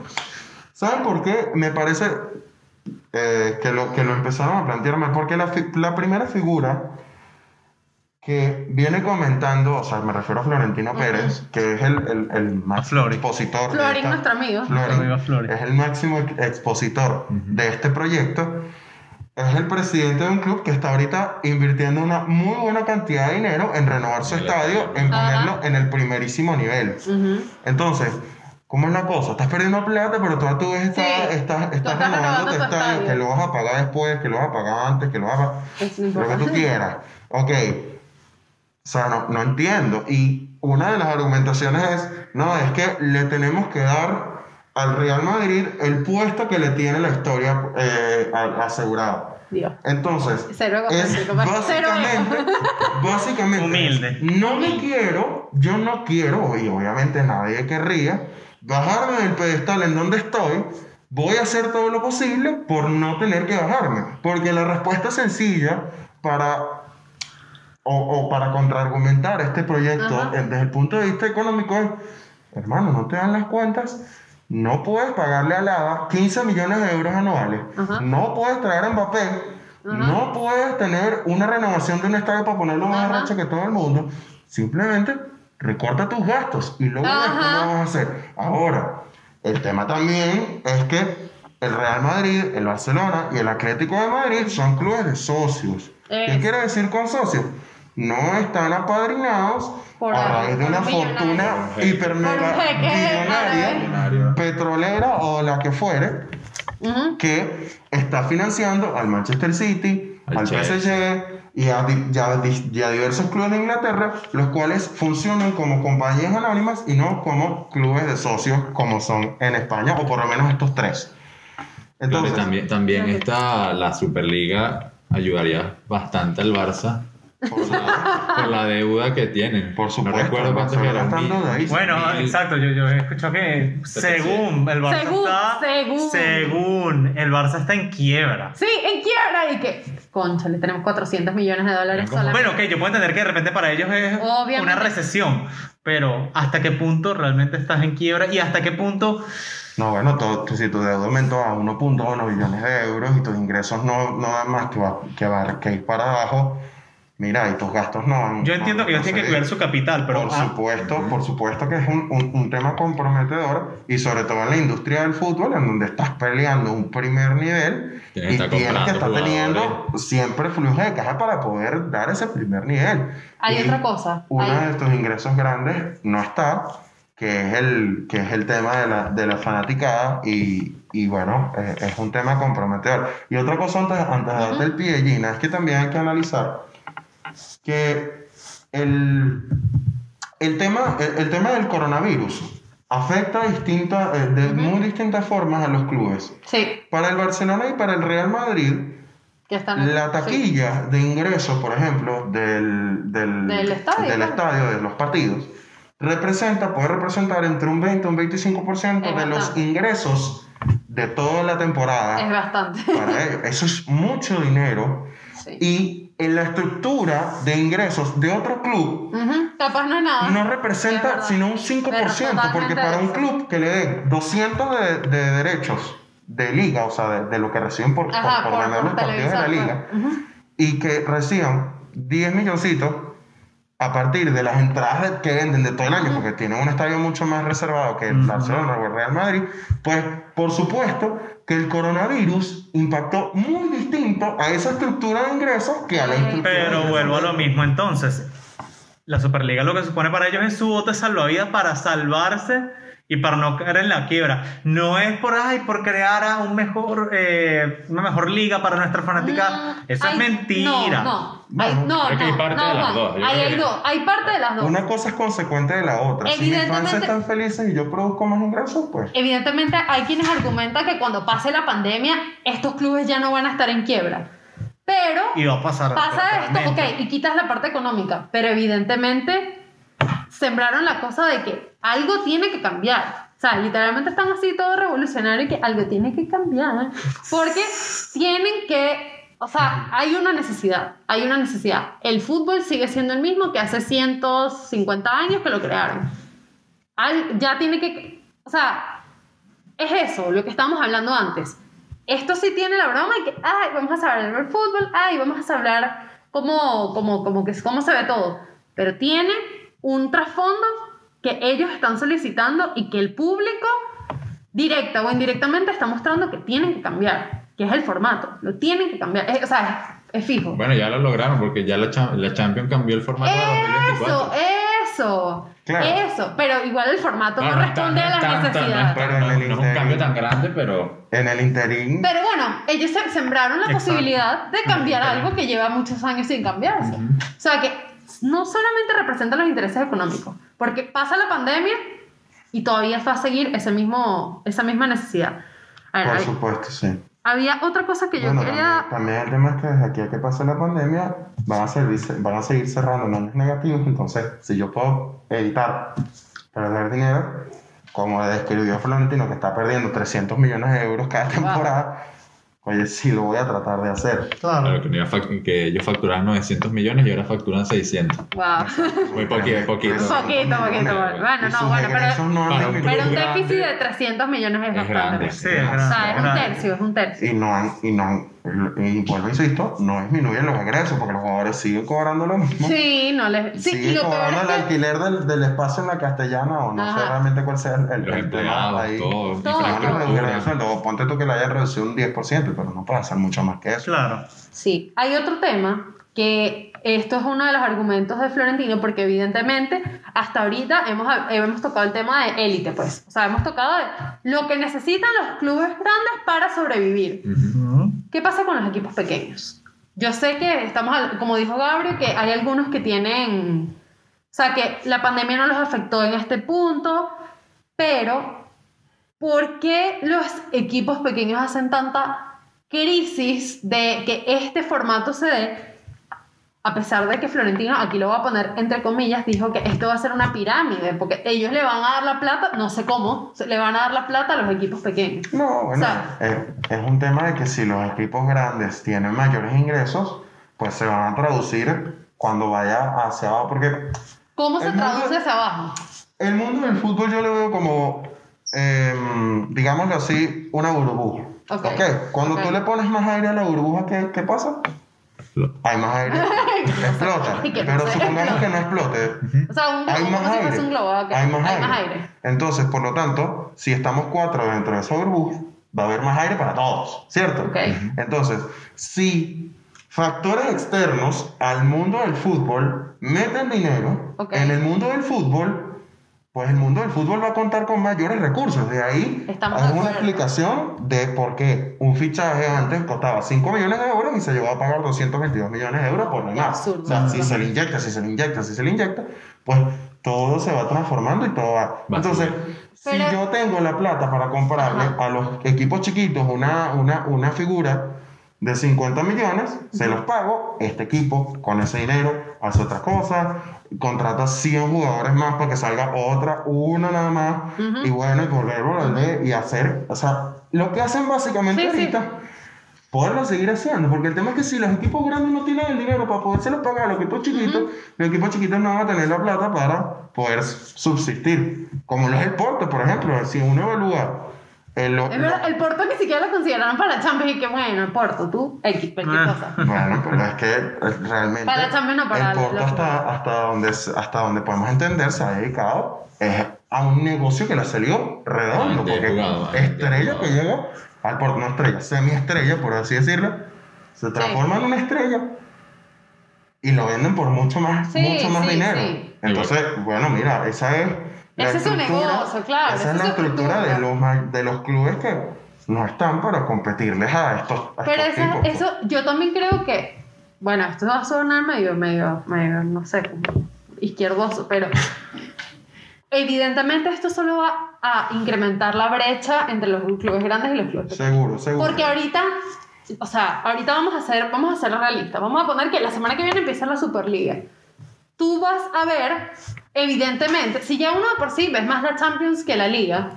¿saben por qué? Me parece eh, que, lo, que lo empezaron a plantear mal, porque la, la primera figura que viene comentando, o sea, me refiero a Florentino. Pérez, que es el, el, el máximo expositor. Florin, nuestro amigo. Florin, es el máximo ex- expositor de este proyecto. Es el presidente de un club que está ahorita invirtiendo una muy buena cantidad de dinero en renovar su estadio, en Ajá. ponerlo en el primerísimo nivel. Entonces, ¿cómo es la cosa? Estás perdiendo plata, pero tú a tu vez estás, Sí. estás, Tú estás estás renovando renovando tu tu estadio, estadio. que lo vas a pagar después, que lo vas a pagar antes, que lo vas a pagar lo que tú quieras. Ok. O sea, no, no entiendo. Y una de las argumentaciones es, no, es que le tenemos que dar al Real Madrid el puesto que le tiene la historia eh, asegurado. Dios. Entonces, Cero es cero básicamente, básicamente, Humilde. no me quiero, yo no quiero, y obviamente nadie querría, bajarme del pedestal en donde estoy, voy a hacer todo lo posible por no tener que bajarme. Porque la respuesta sencilla para o, o para contraargumentar este proyecto Ajá. desde el punto de vista económico es, hermano, no te dan las cuentas, no puedes pagarle al ADA 15 millones de euros anuales, Ajá. no puedes traer a Mbappé, Ajá. no puedes tener una renovación de un estadio para ponerlo más Ajá. arrecho que todo el mundo, simplemente recorta tus gastos y luego Ajá. cómo vas a hacer. Ahora, el tema también es que el Real Madrid, el Barcelona y el Atlético de Madrid son clubes de socios. ¿Qué quiere decir con socios? No están apadrinados Por a raíz de una fortuna Por un hiper mega Por un jeque millonaria, Millonario. petrolera o la que fuere, que está financiando al Manchester City, Al al. PSG y a, di- y a di- y a diversos clubes de Inglaterra, los cuales funcionan como compañías anónimas y no como clubes de socios como son en España, o por lo menos estos tres. Claro, Entonces, también, esta, la Superliga ayudaría bastante al Barça por, por la deuda que tienen. Por supuesto, No recuerdo mil- endeudadísimo. Bueno, mil- exacto, yo, yo he escuchado que según el Barça Según, está... según. según el Barça está en quiebra. Sí, en quiebra y que, concha, le tenemos 400 millones de dólares solamente. Bueno, ok, yo puedo entender que de repente para ellos es Obviamente. una recesión, pero ¿hasta qué punto realmente estás en quiebra y hasta qué punto No, bueno, todo, si tu deuda aumentó a 1.1 billones de euros y tus ingresos no, no dan más que, va- que, va- que ir para abajo, mira, y tus gastos no van Yo entiendo que ellos tienen que cuidar su capital, pero... por ah, supuesto, por supuesto que es un, un- un tema comprometedor y sobre todo en la industria del fútbol, en donde estás peleando un primer nivel Tienes y tienes que estar teniendo siempre flujo de caja para poder dar ese primer nivel. Hay Y otra cosa, Uno hay- de tus ingresos grandes no está, que es el, que es el tema de la, de la fanaticada y, y bueno, es, es un tema comprometedor. Y otra cosa antes, antes de darte el pie, Gina, es que también hay que analizar que el, el, tema, el, el tema del coronavirus afecta distinta, eh, de muy distintas formas a los clubes. Sí, Para el Barcelona y para el Real Madrid, que están la sí. taquilla de ingresos, por ejemplo, del, del, Del estadio, del claro. estadio, de los partidos, representa, puede representar entre un 20 y un 25% Es de los ingresos de toda la temporada Es bastante. para [laughs] ellos. Eso es mucho dinero. Sí. Y en la estructura de ingresos de otro club, Capaz no es nada. no Es representa sino un Pero 5%, porque para un club que le den 200 de, de derechos de liga, o sea, de, de lo que reciben por, Ajá, por, por, ganar por los partidos de la liga, pues. Y que reciban 10 milloncitos a partir de las entradas que venden de todo el año, porque tienen un estadio mucho más reservado que el. Barcelona o el Real Madrid, pues por supuesto que el coronavirus impactó muy distinto a esa estructura de ingresos que a la estructura de Pero vuelvo a lo mismo entonces. La Superliga lo que supone para ellos es su bote salvavidas para salvarse y para no caer en la quiebra. No es por ay, por crear a un mejor, eh, una mejor liga para nuestra fanática. Mm, Eso es mentira. No, no. Bueno, hay, no, creo que hay parte no, de las dos, hay dos. Hay parte de las dos. Una cosa es consecuente de la otra. Si mis fans Evidentemente- están felices y yo produzco más ingresos, pues. Evidentemente hay quienes argumentan que cuando pase la pandemia estos clubes ya no van a estar en quiebra. Pero Y va a pasar. pasa esto, ok, y quitas la parte económica, pero evidentemente sembraron la cosa de que algo tiene que cambiar. O sea, literalmente están así todo revolucionario y que algo tiene que cambiar. Porque tienen que, o sea, hay una necesidad, hay una necesidad. El fútbol sigue siendo el mismo que hace 150 años que lo crearon. Al- ya tiene que, o sea, es eso, lo que estábamos hablando antes. Esto sí tiene la broma y que, ay, vamos a hablar del fútbol, ay, vamos a hablar cómo, cómo, cómo, cómo se ve todo. Pero tiene un trasfondo que ellos están solicitando y que el público, directa o indirectamente, está mostrando que tienen que cambiar, que es el formato, lo tienen que cambiar. Es- o sea, es, es fijo. Bueno, ya lo lograron porque ya la, la Champions cambió el formato de Eso, 2024. eso, Claro. eso. Pero igual el formato no, no responde no a las tan- tan- no es necesidades. no- el no es un cambio tan grande, pero En el interín. Pero bueno, ellos se sembraron la Exacto. posibilidad de cambiar algo que lleva muchos años sin cambiarse. O sea que no solamente representa los intereses económicos, porque pasa la pandemia y todavía va a seguir ese mismo, esa misma necesidad. A ver, Por hay- supuesto, sí. había otra cosa que yo Bueno, quería... también, también el tema es que desde aquí a que pase la pandemia van a, servir, van a seguir cerrando años negativos. Entonces, si yo puedo evitar perder dinero, como describió Florentino, que está perdiendo 300 millones de euros cada temporada, oye, [laughs] sí lo voy a tratar de hacer. Claro, Claro. que, no iba a fac- que ellos facturaban 900 millones y ahora facturan 600. Wow. Muy poquito, poquito. Poquito, poquito. Bueno, no, bueno, pero, no un pero un grande. déficit de 300 millones es Es bastante. grande. Sí, es O grande. sea, es un tercio, es un tercio. Y no han, y no han- y vuelvo, insisto, no disminuyen los egresos porque los jugadores siguen cobrando lo mismo. Sí, no les. Sí, siguen cobrando el alquiler del, del espacio en la castellana o no sé realmente cuál sea el, el, el tema ahí. todo, Todo. Ponte tú que le hayan reducido un 10%, pero no puede hacer mucho más que eso. Claro. Sí, hay otro tema que esto es uno de los argumentos de Florentino porque evidentemente hasta ahorita hemos, hemos tocado el tema de élite, pues. O sea, hemos tocado de lo que necesitan los clubes grandes para sobrevivir. ¿Qué pasa con los equipos pequeños? Yo sé que estamos, como dijo Gabriel, que hay algunos que tienen, o sea, que la pandemia no los afectó en este punto, pero ¿por qué los equipos pequeños hacen tanta crisis de que este formato se dé? A pesar de que Florentino, aquí lo voy a poner entre comillas, dijo que esto va a ser una pirámide, porque ellos le van a dar la plata, no sé cómo, le van a dar la plata a los equipos pequeños. No, bueno, O sea- es, es un tema de que si los equipos grandes tienen mayores ingresos, pues se van a traducir cuando vaya hacia abajo, porque ¿Cómo se mundo- traduce hacia abajo? el mundo del fútbol yo lo veo como, em, digámoslo así, una burbuja. Ok. ¿ok? Cuando Ok. tú le pones más aire a la burbuja, ¿qué, qué pasa? Hay más aire, [laughs] explota. Pero supongamos que no explote, O sea, un hay globo, más si fuese aire. un globo. Hay más Hay aire. más aire. Entonces, por lo tanto, si estamos cuatro dentro de esa burbuja, va a haber más aire para todos, ¿cierto? Entonces, si factores externos al mundo del fútbol meten dinero en el mundo del fútbol, pues el mundo del fútbol va a contar con mayores recursos. De ahí Estamos hay de una explicación de por qué un fichaje antes costaba 5 millones de euros y se llegó a pagar 222 millones de euros por nada. absurdo. O sea, si se le inyecta, si se le inyecta, si se le inyecta, pues todo se va transformando y todo va. Va a Entonces, subir. si Pero- yo tengo la plata para comprarle Ajá. a los equipos chiquitos una, una, una figura de 50 millones, se los pago, este equipo con ese dinero hace otra cosa, contrata 100 jugadores más para que salga otra, una nada más, y bueno, y volver, volver, y hacer, o sea, lo que hacen básicamente Sí, sí. ahorita, poderlo seguir haciendo, porque el tema es que si los equipos grandes no tienen el dinero para podérselo pagar a los equipos chiquitos, los equipos chiquitos no van a tener la plata para poder subsistir, como lo es el Porto, por ejemplo, si uno evalúa el, Es verdad, el Porto ni siquiera lo consideraron para la Champions y que bueno, el Porto, tú, X, cualquier Ah. cosa. Bueno, pero es que eh, realmente Para la Champions no, para el Porto los- hasta, hasta, donde, hasta donde podemos entender se ha dedicado eh, a un negocio que le salió redondo. Ah, porque jugado, estrella que llega al Porto, no estrella, semiestrella, por así decirlo, se transforma en una estrella y lo venden por mucho más, Sí, mucho más sí, dinero. sí. Entonces, bueno, mira, esa es Ese es su negocio, claro, Esa esa es la estructura de estructura. los, de los clubes que no están para competirles a estos, a Pero estos eso, tipos. eso, yo también creo que, bueno, esto va a sonar medio, medio, medio, no sé, izquierdoso, pero evidentemente esto solo va a incrementar la brecha entre los clubes grandes y los clubes pequeños. Seguro, seguro. Porque ahorita, o sea, ahorita vamos a hacer, vamos a hacer realista. Vamos a poner que la semana que viene empieza la Superliga. Tú vas a ver, evidentemente, si ya uno por sí ves más la Champions que la Liga,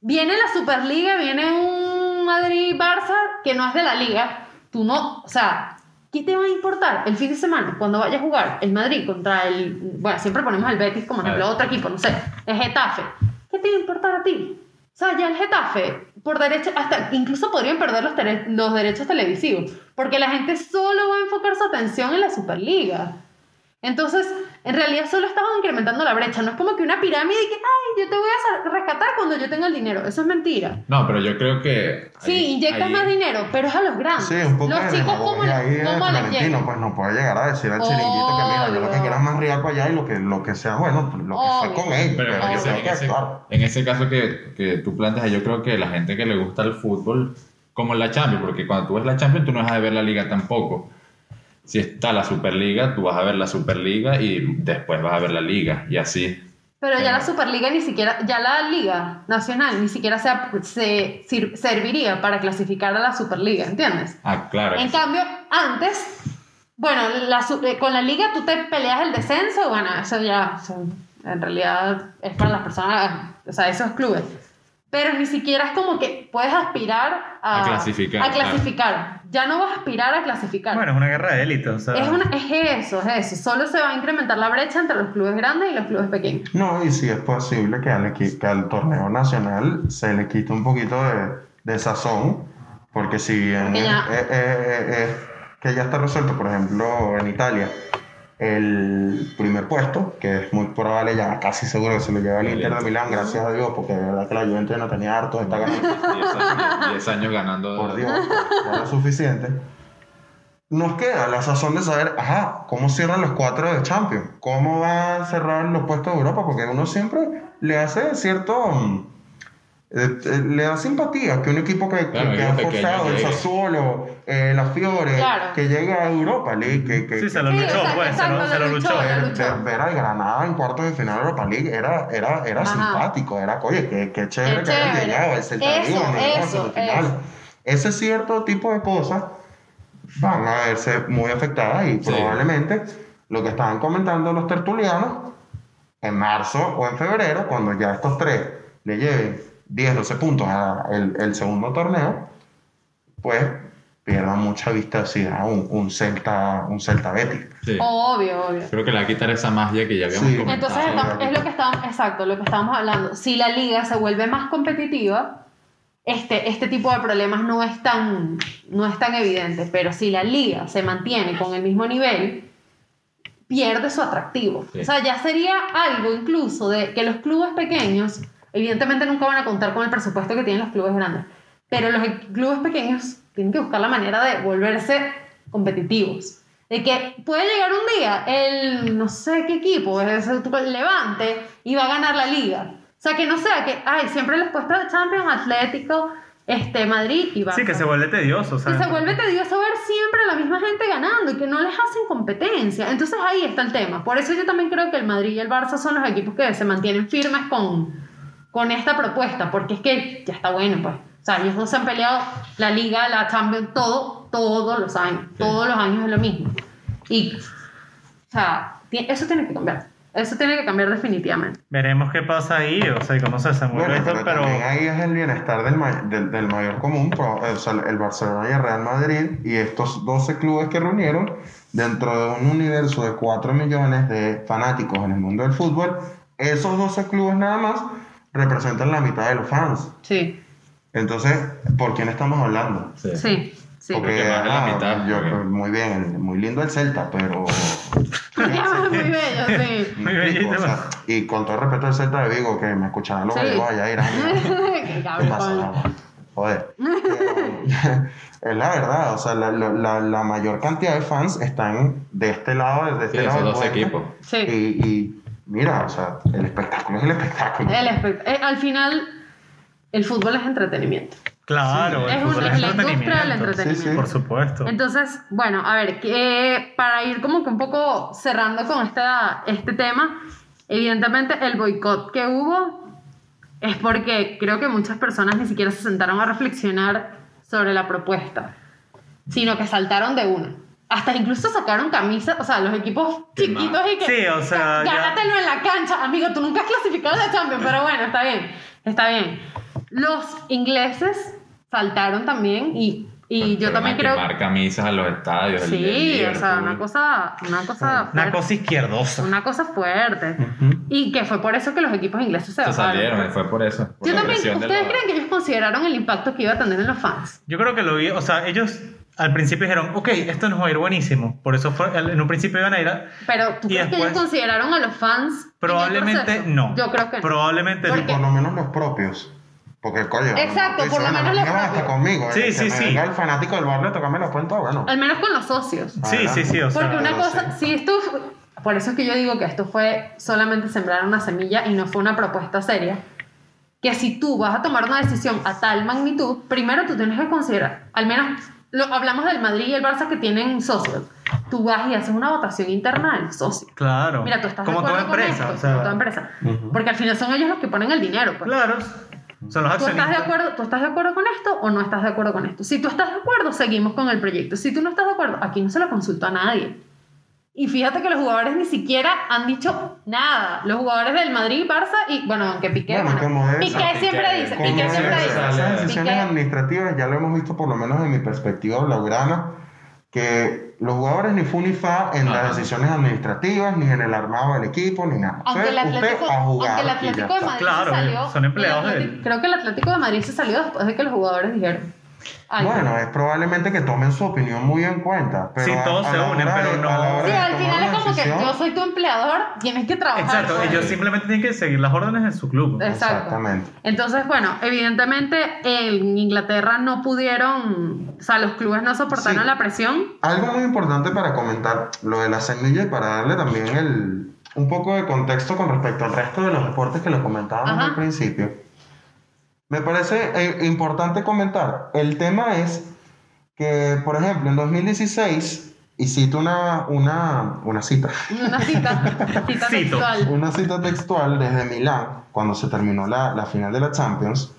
viene la Superliga, viene un Madrid-Barça que no es de la Liga, tú no, o sea, ¿qué te va a importar el fin de semana cuando vaya a jugar el Madrid contra el, bueno, siempre ponemos el Betis como ejemplo, otro equipo, no sé, el Getafe? ¿Qué te va a importar a ti? O sea, ya el Getafe, por derecho, hasta incluso podrían perder los, los derechos televisivos, porque la gente solo va a enfocar su atención en la Superliga. Entonces, en realidad solo estamos incrementando la brecha. No es como que una pirámide y que, ay, yo te voy a rescatar cuando yo tenga el dinero. Eso es mentira. No, pero yo creo que. Sí, ahí- inyectas ahí- más dinero, pero es a los grandes. Sí, un poco los de chicos, ¿cómo, ahí le- de cómo les Florentino, llega? pues no puede llegar a decir al chiringuito que mira, yo lo que quiero es más real para allá y lo que, lo que sea bueno, pues, lo que fue con él. Pero en yo ese, creo en que, ese- claro, en ese caso que, que tú planteas, yo creo que la gente que le gusta el fútbol, como en la Champions, porque cuando tú ves la Champions, tú no vas a ver la Liga tampoco. Si está la Superliga, tú vas a ver la Superliga y después vas a ver la Liga, y así. Pero ya la Superliga ni siquiera, ya la Liga Nacional ni siquiera se, se sir- serviría para clasificar a la Superliga, ¿entiendes? Ah, claro. En cambio, antes, bueno, la eh, con la liga tú te peleas el descenso, bueno, eso ya, eso en realidad es para las personas, o sea, esos clubes. Pero ni siquiera es como que puedes aspirar a, A clasificar, A clasificar. Ya no vas a aspirar a clasificar. Bueno, es una guerra de élite, o sea. es, una- es eso, es eso. Solo se va a incrementar la brecha entre los clubes grandes y los clubes pequeños. No, y si es posible que al, que al torneo nacional se le quite un poquito de, de sazón, porque si bien Porque ya- eh, eh, eh, eh, que ya está resuelto, por ejemplo, en Italia, el primer puesto, que es muy probable, ya casi seguro que se lo lleva el Inter de Milán, gracias a Dios, porque de verdad que la Juventus no tenía harto, está ganando [laughs] 10 años, 10 años ganando. por Dios, suficiente. Nos queda la sazón de saber, ajá, cómo cierran los cuatro de Champions, cómo va a cerrar los puestos de Europa, porque uno siempre le hace cierto. Eh, eh, le da simpatía que un equipo que, que- Claro, que ha forzado, el. Sassuolo, eh, la Fiore, Claro. que llegue a Europa League, que, que, Sí, se que- lo luchó, pues, se lo, se luchó. ver, al Granada en cuartos de final de Europa League era, era, era Ajá. simpático, era, oye, qué, qué chévere Qué que hayan llegado, el de Eso, eso. Ese cierto tipo de cosas van a verse muy afectadas y Sí. probablemente lo que estaban comentando los tertulianos en marzo o en febrero, cuando ya estos tres le lleven 10, 12 puntos al el segundo torneo, pues pierdan mucha vistosidad un, un Celta, un Celta Betis. Sí. Obvio, obvio. Creo que le va a quitar esa magia que ya habíamos Sí. comentado. Entonces estamos- es lo que estábamos, exacto, lo que estábamos hablando. Si la liga se vuelve más competitiva, este, este tipo de problemas no es tan, no es tan evidente. Pero si la liga se mantiene con el mismo nivel, pierde su atractivo. Sí. O sea, ya sería algo incluso de que los clubes pequeños, evidentemente nunca van a contar con el presupuesto que tienen los clubes grandes, pero los clubes pequeños tienen que buscar la manera de volverse competitivos. De que puede llegar un día el no sé qué equipo, es el Levante, y va a ganar la liga. O sea, que no sea que, ay, siempre los puestos de Champions, Atlético, este, Madrid y Barça. Sí, que se vuelve tedioso, sea. Y se vuelve tedioso ver siempre a la misma gente ganando y que no les hacen competencia. Entonces ahí está el tema. Por eso yo también creo que el Madrid y el Barça son los equipos que se mantienen firmes con, con esta propuesta, porque es que ya está bueno, pues. O sea, ellos dos se han peleado la Liga, la Champions, todo, todos los años. Todos los años es lo mismo. Y, o sea, eso tiene que cambiar. Eso tiene que cambiar definitivamente. Veremos qué pasa ahí, o sea, y cómo se desenvuelve Bueno, esto, pero, pero. ahí es el bienestar del, ma- del, del mayor común, o sea, el Barcelona y el Real Madrid y estos 12 clubes que reunieron dentro de un universo de 4 millones de fanáticos en el mundo del fútbol, esos 12 clubes nada más representan la mitad de los fans. Sí, Entonces, ¿por quién estamos hablando? Sí. sí, sí. Porque, Porque más de la ah, mitad, yo- porque- muy bien, muy lindo el Celta, pero... [laughs] Muy bello, sí. Muy Me explico, bellito. o sea, y con todo respeto al Celta de Vigo, que me escucharán los Sí. gallegos allá irán. Qué ¿Qué cabrón. Joder. Pero, [laughs] es la verdad, o sea, la, la- mayor cantidad de fans están de este lado, de este Sí, lado. esos dos equipos. Sí. Y, y mira, o sea, el espectáculo es el espectáculo. El espect- eh, al final, el fútbol es entretenimiento. Claro, Es el fútbol es la industria del entretenimiento. entretenimiento. Sí, Por supuesto. Entonces, bueno, a ver, para ir como que un poco cerrando con esta, este tema, evidentemente el boicot que hubo es porque creo que muchas personas ni siquiera se sentaron a reflexionar sobre la propuesta, sino que saltaron de una. Hasta incluso sacaron camisas, o sea, los equipos chiquitos y que... Sí, o sea, ya- Gánatelo en la cancha, amigo, tú nunca has clasificado a la Champions, pero bueno, está bien, está bien. Los ingleses saltaron también y, y yo también creo... quemar camisas a los estadios. el- el Sí, o sea, una cosa, una cosa, Una fuerte, cosa izquierdosa. una cosa fuerte. Ujú. Y que fue por eso que los equipos ingleses se Se salieron, y fue por eso. por Yo también, de ¿ustedes la- creen que ellos consideraron el impacto que iba a tener en los fans? Yo creo que lo vi, o sea, ellos al principio dijeron, ok, esto nos va a ir buenísimo. Por eso fue, en un principio iban a ir a... Pero ¿tú Y crees que después- ellos consideraron a los fans? en el Probablemente no. Yo creo que no. Probablemente ¿Por no. Por lo menos los propios. Porque, coño. Exacto, dice, por lo menos no los propios. conmigo. Sí, eh, sí, que sí. Me el fanático del barrio a tocarme los cuentos, bueno. Al menos con los socios. Sí, sí, sí, o sea... Porque una cosa, sí. si esto, por eso es que yo digo que esto fue solamente sembrar una semilla y no fue una propuesta seria, que si tú vas a tomar una decisión a tal magnitud, primero tú tienes que considerar, al menos lo, hablamos del Madrid y el Barça que tienen socios, tú vas y haces una votación interna del socio. Claro. Mira, tú estás Como de toda empresa, con esto, o sea... como toda empresa. Porque al final son ellos los que ponen el dinero. Pues. Claro. Son los ¿Tú estás, de acuerdo, ¿Tú estás de acuerdo con esto o no estás de acuerdo con esto? Si tú estás de acuerdo, seguimos con el proyecto. Si tú no estás de acuerdo, aquí no se lo consultó a nadie. Y fíjate que los jugadores ni siquiera han dicho nada. Los jugadores del Madrid, Barça y, bueno, aunque Piqué, Bueno, bueno, es- Piqué Piqué, siempre dice, Como Piqué siempre esas- dice. esas decisiones Piqué- administrativas ya lo hemos visto por lo menos en mi perspectiva blaugrana, que los jugadores ni fu ni fa en Ajá. las decisiones administrativas, ni en el armado del equipo, ni nada. Aunque el Fue usted Atlético, a jugar aunque el Atlético de. Madrid Claro, se salió. son empleados el de Atlético- él. Creo que el Atlético de Madrid se salió después de que los jugadores dijeron. Algo. Bueno, es probablemente que tomen su opinión muy en cuenta. Pero Sí, a- todos a se la unen, pero de- no- a Sí, al final es como que decisión- yo soy tu empleador, tienes que trabajar. Exacto, pues. ellos simplemente tienen que seguir las órdenes de su club. Exacto. Exactamente. Entonces, bueno, evidentemente en Inglaterra no pudieron, o sea, los clubes no soportaron Sí. la presión. Algo muy importante para comentar lo de la semilla y para darle también el, un poco de contexto con respecto al resto de los deportes que lo comentábamos Ajá. al principio. Me parece eh, importante comentar. El tema es que, por ejemplo, en 2016, y cito una, una, una cita, Una cita, [laughs] textual. una cita textual desde Milán, cuando se terminó la, la final de la Champions,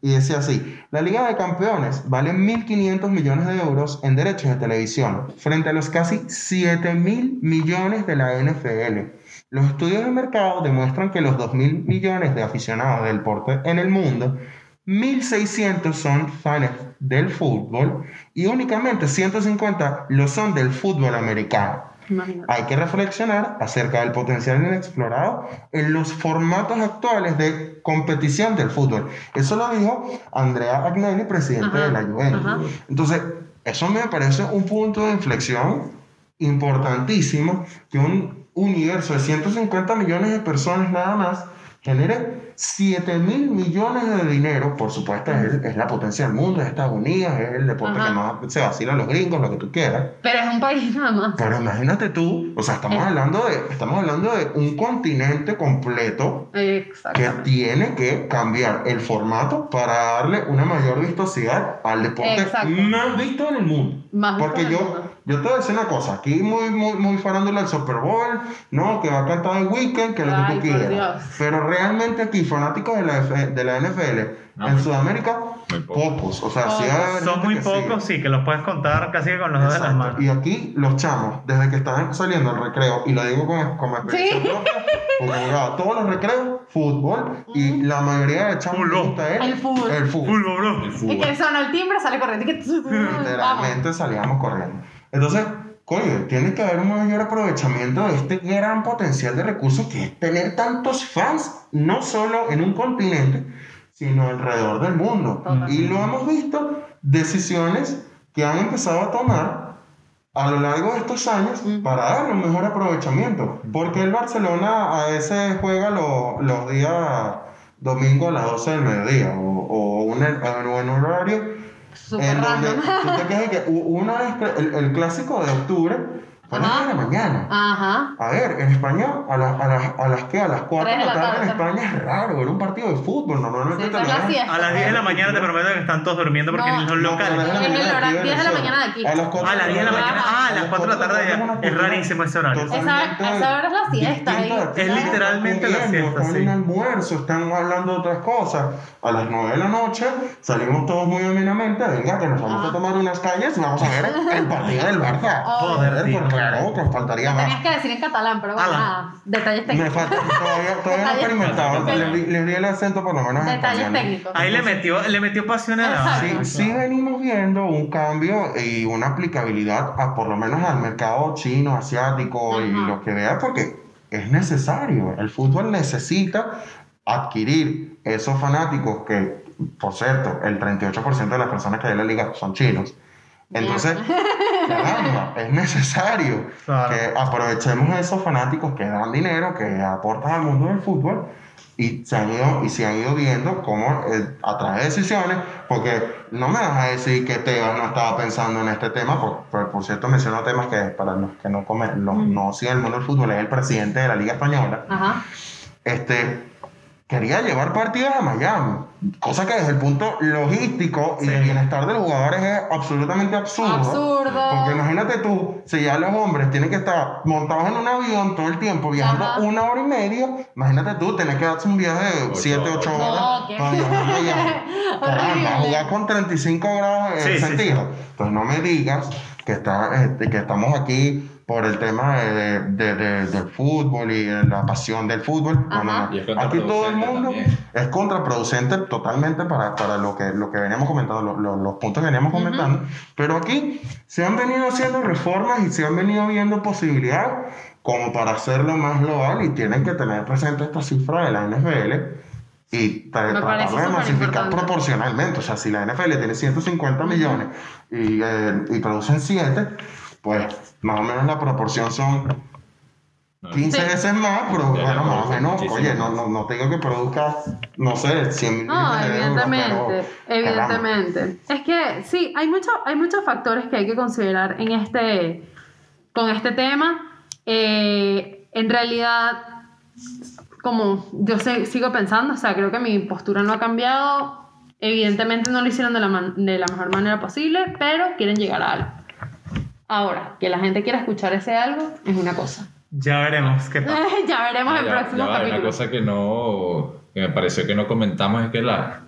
y decía así, la Liga de Campeones vale 1.500 millones de euros en derechos de televisión, frente a los casi 7.000 millones de la NFL. Los estudios de mercado demuestran que los 2.000 millones de aficionados del deporte en el mundo, 1.600 son fans del fútbol y únicamente 150 lo son del fútbol americano. Imagínate. Hay que reflexionar acerca del potencial inexplorado en los formatos actuales de competición del fútbol. Eso lo dijo Andrea Agnelli, presidente Ajá, de la Juventus. ajá. Entonces, eso me parece un punto de inflexión importantísimo que un universo de 150 millones de personas nada más genere 7 mil millones de dinero. Por supuesto, es, es la potencia del mundo, es Estados Unidos, es el deporte Ajá. que más se vacila a los gringos, lo que tú quieras. Pero es un país nada más. Pero imagínate tú, o sea, estamos Eh. hablando de, estamos hablando de un continente completo que tiene que cambiar el formato para darle una mayor vistosidad al deporte más visto en el mundo. Más Porque el yo, mundo. yo te voy a decir una cosa, aquí muy, muy, muy farándula del Super Bowl, no, que va a cantar el weekend, que lo Ay, que tú quieras. Pero realmente aquí, fanáticos de la, F- de la NFL, No, en muy pocos. pocos. O sea, sí Son muy pocos, sí, que los puedes contar casi que con los dedos de las manos. Y aquí los chamos, desde que están saliendo al recreo, y lo digo como, como experiencia Sí. propia, porque todos los recreos, fútbol, y la mayoría de chamos gusta El fútbol. El fútbol. Fútbol, bro. El fútbol. que sonó el timbre, sale corriendo. y que-. Literalmente salíamos corriendo. Entonces, coño, tiene que haber un mayor aprovechamiento de este gran potencial de recursos que es tener tantos fans, no solo en un continente, sino alrededor del mundo. Total. Y lo hemos visto, decisiones que han empezado a tomar a lo largo de estos años para darle un mejor aprovechamiento. Porque el Barcelona a veces juega lo- los días domingo a las 12 del mediodía o, o un, o en un horario En donde tú te quejas que u- una vez que el, el clásico de octubre a las Ajá. 10 de la mañana. Ajá. A ver, en España, a, la- a, las a las que a las 4 de la de la tarde en. España es raro ver un partido de fútbol. Normalmente Sí, te las siesta. A las 10 de la mañana te prometo que están todos durmiendo porque No, son No, locales. a las 10 Es el mañana horario- aquí en 10 de la mañana de aquí. A las 4 Ah, a las 10 de la mañana. Ah, a las 4 de la tarde es rarísimo ese horario. Esa- esa hora es la siesta, ahí. Es literalmente la siesta, sí. en almuerzo, están hablando de otras cosas. A las 9 de la noche salimos todos muy amenamente. Venga, que nos vamos Ah. a tomar unas calles y vamos a ver el partido del Barça. Oh. Joder, claro, faltaría más. tenías que decir en catalán, pero bueno, nada. Detalles Me técnicos. falta, todavía, todavía no he experimentado. Le, di- le di el acento por lo menos en Detalles español. técnicos. Ahí le metió, le metió pasión a la. Sí, sí venimos viendo un cambio y una aplicabilidad a por lo menos al mercado chino, asiático y lo que vea porque es necesario. El fútbol necesita adquirir esos fanáticos que, por cierto, el 38% de las personas que hay en la liga son chinos. Entonces, caramba, es necesario Claro. que aprovechemos esos fanáticos que dan dinero, que aportan al mundo del fútbol y se han ido, y se han ido viendo cómo eh, a través de decisiones, porque no me vas a decir que Tebas no estaba pensando en este tema, por, por, por cierto menciono temas que para los que no, comen, los, no siguen el mundo del fútbol, es el presidente de la Liga Española, Ajá. este, quería llevar partidos a Miami, cosa que desde el punto logístico y de Sí. bienestar de los jugadores es absolutamente absurdo. Absurdo. Porque imagínate tú, si ya los hombres tienen que estar montados en un avión todo el tiempo, viajando Ajá. una hora y media, imagínate tú, tener que darse un viaje de Ocho 7, 8 horas. qué- para viajar a Miami. Jugar con 35 grados Sí, eh, sí, centígrados. Entonces no me digas que, está, este, que estamos aquí por el tema de, de- de- del fútbol y de la pasión del fútbol. No, no, no. Aquí todo el contraproducente mundo también. es contraproducente totalmente para, para lo, que, lo que veníamos comentando, lo- lo- los puntos que veníamos comentando. Pero aquí se han venido haciendo reformas y se han venido viendo posibilidades como para hacerlo más global y tienen que tener presente esta cifra de la NFL y tratar de masificar proporcionalmente. O sea, si la NFL tiene 150 millones y, eh, y producen 7, pues más o menos la proporción son No, 15 Sí. veces más, pero Ya, bueno, más o menos, oye, no, no, no te digo que produzca, no sé, 100 No, millones de euros, evidentemente, pero, caramba. evidentemente. Es que sí, hay, mucho, hay muchos factores que hay que considerar en este, con este tema. Eh, en realidad, como yo sé- sigo pensando, o sea, creo que mi postura no ha cambiado. Evidentemente no lo hicieron de la, man- de la mejor manera posible, pero quieren llegar a algo. Ahora, que la gente quiera escuchar ese algo es una cosa. Ya veremos qué [laughs] pasa. ya veremos Ah, en ya- va, Una cosa que no, que me pareció que no comentamos es que la,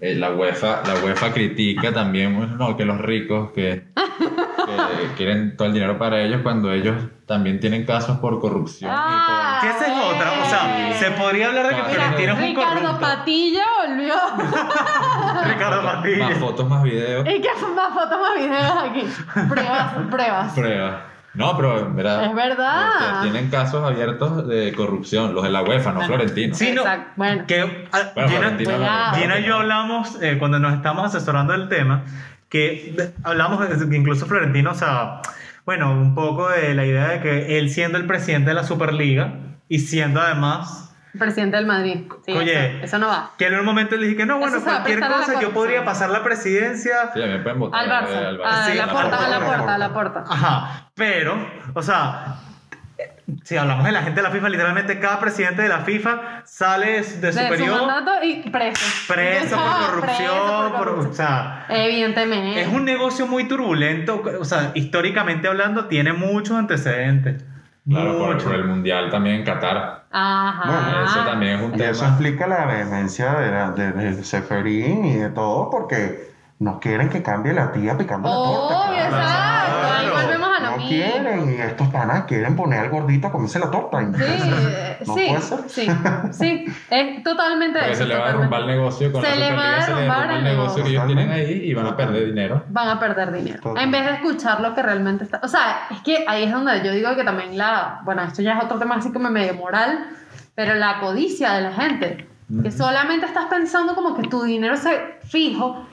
eh, la UEFA, la UEFA critica también, bueno, no, que los ricos que, que [laughs] quieren todo el dinero para ellos cuando ellos también tienen casos por corrupción Ah. Que esa es otra. O sea, se podría hablar de que Mira, Florentino es un Ricardo corrupto. Patilla volvió. [laughs] Ricardo Patilla. más fotos, más videos, y que son más fotos, más videos aquí. Pruebas, pruebas. pruebas. No, pero en verdad, Es verdad. este, tienen casos abiertos de corrupción, los de la UEFA, no Florentino. Sí, no. Exacto. Bueno. Que, ah, Bueno, Gina, Florentino. Gina y yo hablamos eh, cuando nos estamos asesorando del tema, que de- hablamos de que incluso Florentino, o sea, bueno, un poco de la idea de que él siendo el presidente de la Superliga y siendo además Presidente del Madrid. Sí, Oye. eso, eso no va. que en un momento le dije que no, bueno, cualquier cosa yo podría pasar la presidencia. Sí, pueden votar Al Barça. al A Sí, la a la puerta, a la puerta. puerta, a la puerta. Ajá, pero, o sea, si hablamos de la gente de la FIFA, literalmente cada presidente de la FIFA sale de su De su periodo mandato y preso. preso por [laughs] corrupción, preso por por- corrupción. o sea, Evidentemente. es un negocio muy turbulento, o sea, históricamente hablando, tiene muchos antecedentes. Claro, por, muchos. por el mundial también en Qatar. Ajá. Bueno, Eso también es un Y eso tema. explica la vehemencia de, la, de, de Seferín y de todo, porque no quieren que cambie la tía picando la torta. Obvio, claro. exacto. Ahí volvemos a lo No mismo. quieren, y estos panas quieren poner al gordito a comerse la torta. Sí, [laughs] eh, No sí, puede ser. sí, sí, es totalmente Porque eso, se le va a derrumbar el negocio con Se la le va a Superliga, se le derrumbar derrumba el negocio que ellos tienen ahí y van a perder dinero. van a perder dinero. En vez de escuchar lo que realmente está. O sea, es que ahí es donde yo digo que también la. Bueno, esto ya es otro tema así como medio moral, pero la codicia de la gente. Que solamente estás pensando como que tu dinero se fijo.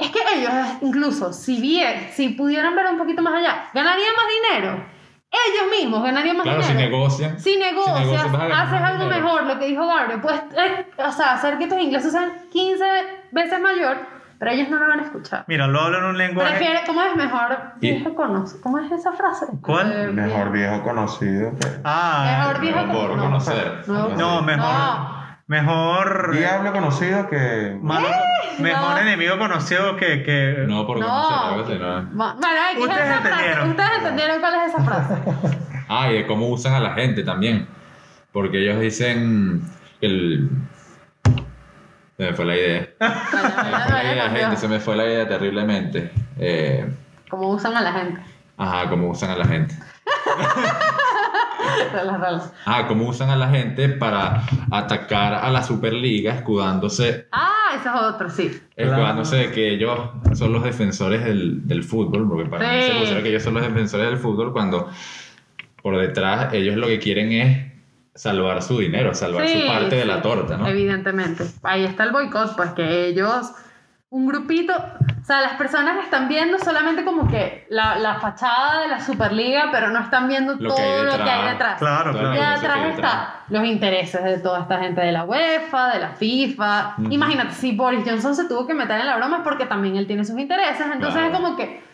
Es que ellos, incluso, si bien, si pudieran ver un poquito más allá, ganarían más dinero. Ellos mismos ganarían más Claro, si dinero. negocian. Si negocias, negocias, vas a ganar haces algo dinero. mejor, lo que dijo Gabriel, pues, eh, o sea, hacer que tus ingresos sean 15 veces mayor, pero ellos no lo van a escuchar. Mira, lo hablo en un lenguaje. Prefiere, ¿cómo es mejor Y- viejo conocido? ¿Cómo es esa frase? ¿Cuál? Eh, Mejor viejo conocido que... Ah, Mejor viejo Por conocido. conocer. No, no, mejor. No. Mejor. Diablo conocido que... malo- mejor No. enemigo conocido que. que No, por No. conocer, algo así, no. Ma- Bueno, X, Ustedes esa frase. entendieron. Ustedes entendieron cuál es esa frase. [laughs] Ah, y de cómo usan a la gente también. Porque ellos dicen el. Se me fue la idea. Se me fue la idea, gente, se me fue la idea terriblemente. Eh, Como usan a la gente. ajá, cómo usan a la gente. [laughs] [laughs] Ah, cómo usan a la gente para atacar a la Superliga, escudándose, Ah, eso es otro, sí. escudándose de que ellos son los defensores del, del fútbol, porque para mí Sí. se considera que ellos son los defensores del fútbol cuando por detrás ellos lo que quieren es salvar su dinero, salvar Sí, su parte de la torta, ¿no? Evidentemente. Ahí está el boicot, pues que ellos, un grupito, o sea, las personas están viendo solamente como que la, la fachada de la Superliga, pero no están viendo Lo todo lo que hay detrás. Claro, claro. Y atrás hay detrás. está los intereses de toda esta gente de la UEFA, de la FIFA. Imagínate, si Boris Johnson se tuvo que meter en la broma es porque también él tiene sus intereses. Entonces Claro. es como que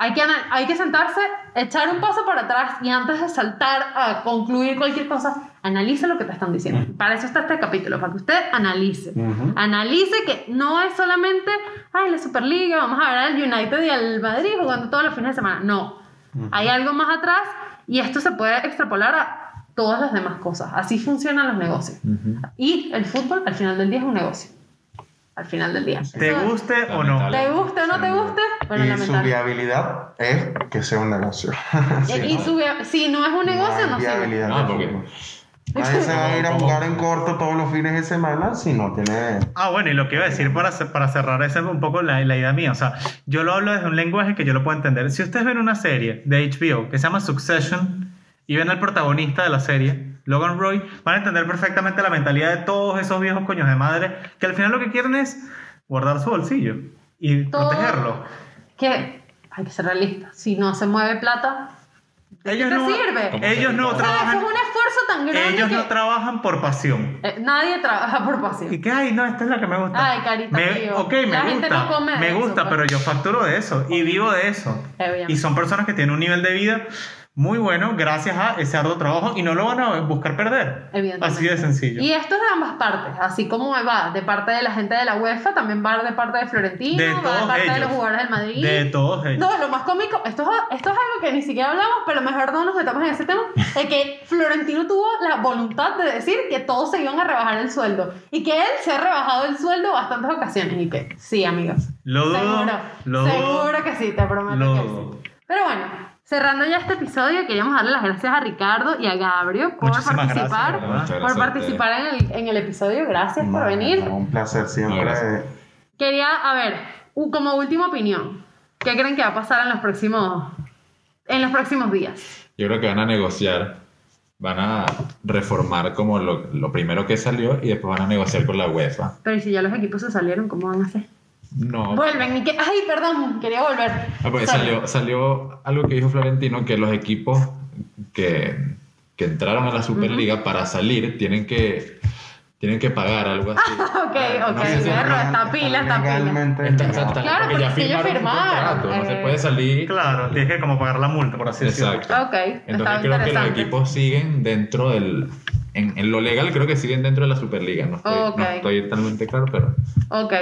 hay que, hay que sentarse, echar un paso para atrás y antes de saltar a concluir cualquier cosa, analice lo que te están diciendo. Para eso está este capítulo, para que usted analice. Ujú. Analice que no es solamente, ay, la Superliga, vamos a ver al United y al Madrid jugando todos los fines de semana. No. Hay algo más atrás y esto se puede extrapolar a todas las demás cosas. Así funcionan los negocios. Y el fútbol al final del día es un negocio. Al final del día. ¿Te Eso- guste o no? ¿Te guste o no te guste? Bueno, y su lamentable. viabilidad es que sea un negocio. [laughs] Y- Sí, y ¿no? su si no es un negocio, hay no sirve. viabilidad. No, porque- Nadie se va a ir a jugar en corto todos los fines de semana si no tiene... Ah, bueno, y lo que iba a decir para, para cerrar esa es un poco la, la idea mía. O sea, yo lo hablo desde un lenguaje que yo lo puedo entender. Si ustedes ven una serie de HBO que se llama Succession y ven al protagonista de la serie, Logan Roy, van a entender perfectamente la mentalidad de todos esos viejos coños de madre que al final lo que quieren es guardar su bolsillo y Todo- protegerlo. Que hay que ser realista. Si no se mueve plata, ¿de Ellos qué te no, sirve? ¿Cómo ellos no trabajan, es un esfuerzo tan grande ellos que no trabajan por pasión. eh, nadie trabaja por pasión. Y que, ay, no, esta es la que me gusta. Ay, carita, me, tío. Ok, me La gente gusta. no come me eso, gusta, pues. pero yo facturo de eso y vivo de eso. Y son personas que tienen un nivel de vida muy bueno gracias a ese arduo trabajo y no lo van a buscar perder. Así de sencillo. Y esto es de ambas partes, así como va de parte de la gente de la UEFA, también va de parte de Florentino, De va de todos parte de ellos. los jugadores del Madrid. De todos ellos. No, lo más cómico, esto es, esto es algo que ni siquiera hablamos, pero mejor no nos metamos en ese tema, es que Florentino tuvo la voluntad de decir que todos se iban a rebajar el sueldo y que él se ha rebajado el sueldo bastantes ocasiones y que sí, amigos. Lo dudo, Seguro, lo seguro que sí, te prometo lo que sí. Pero bueno, cerrando ya este episodio, queríamos darle las gracias a Ricardo y a Gabrio por Muchísimas gracias, participar, por gracias a participar en el, en el episodio. Gracias por venir. no, un placer siempre. Gracias. Quería, a ver, como última opinión, ¿qué creen que va a pasar en los próximos, en los próximos días? Yo creo que van a negociar, van a reformar como lo, lo primero que salió y después van a negociar con la UEFA. Pero ¿y si ya los equipos se salieron, ¿cómo van a hacer? No. Vuelven y que, ay, perdón, quería volver. Ah, pues salió, salió algo que dijo Florentino, que los equipos que, que entraron a la Superliga para salir tienen que, tienen que pagar algo así. [laughs] Ok, ok, No sé si perro, legal- está pila, está pila. Está- Claro, porque ya porque ellos firmaron contrato, no se puede salir. Claro, tienes que como pagar la multa, por así decirlo. Exacto. Ok, Entonces creo que los equipos siguen dentro del... En, en lo legal creo que siguen dentro de la Superliga. No estoy, Ok. no estoy totalmente claro, pero... Ok,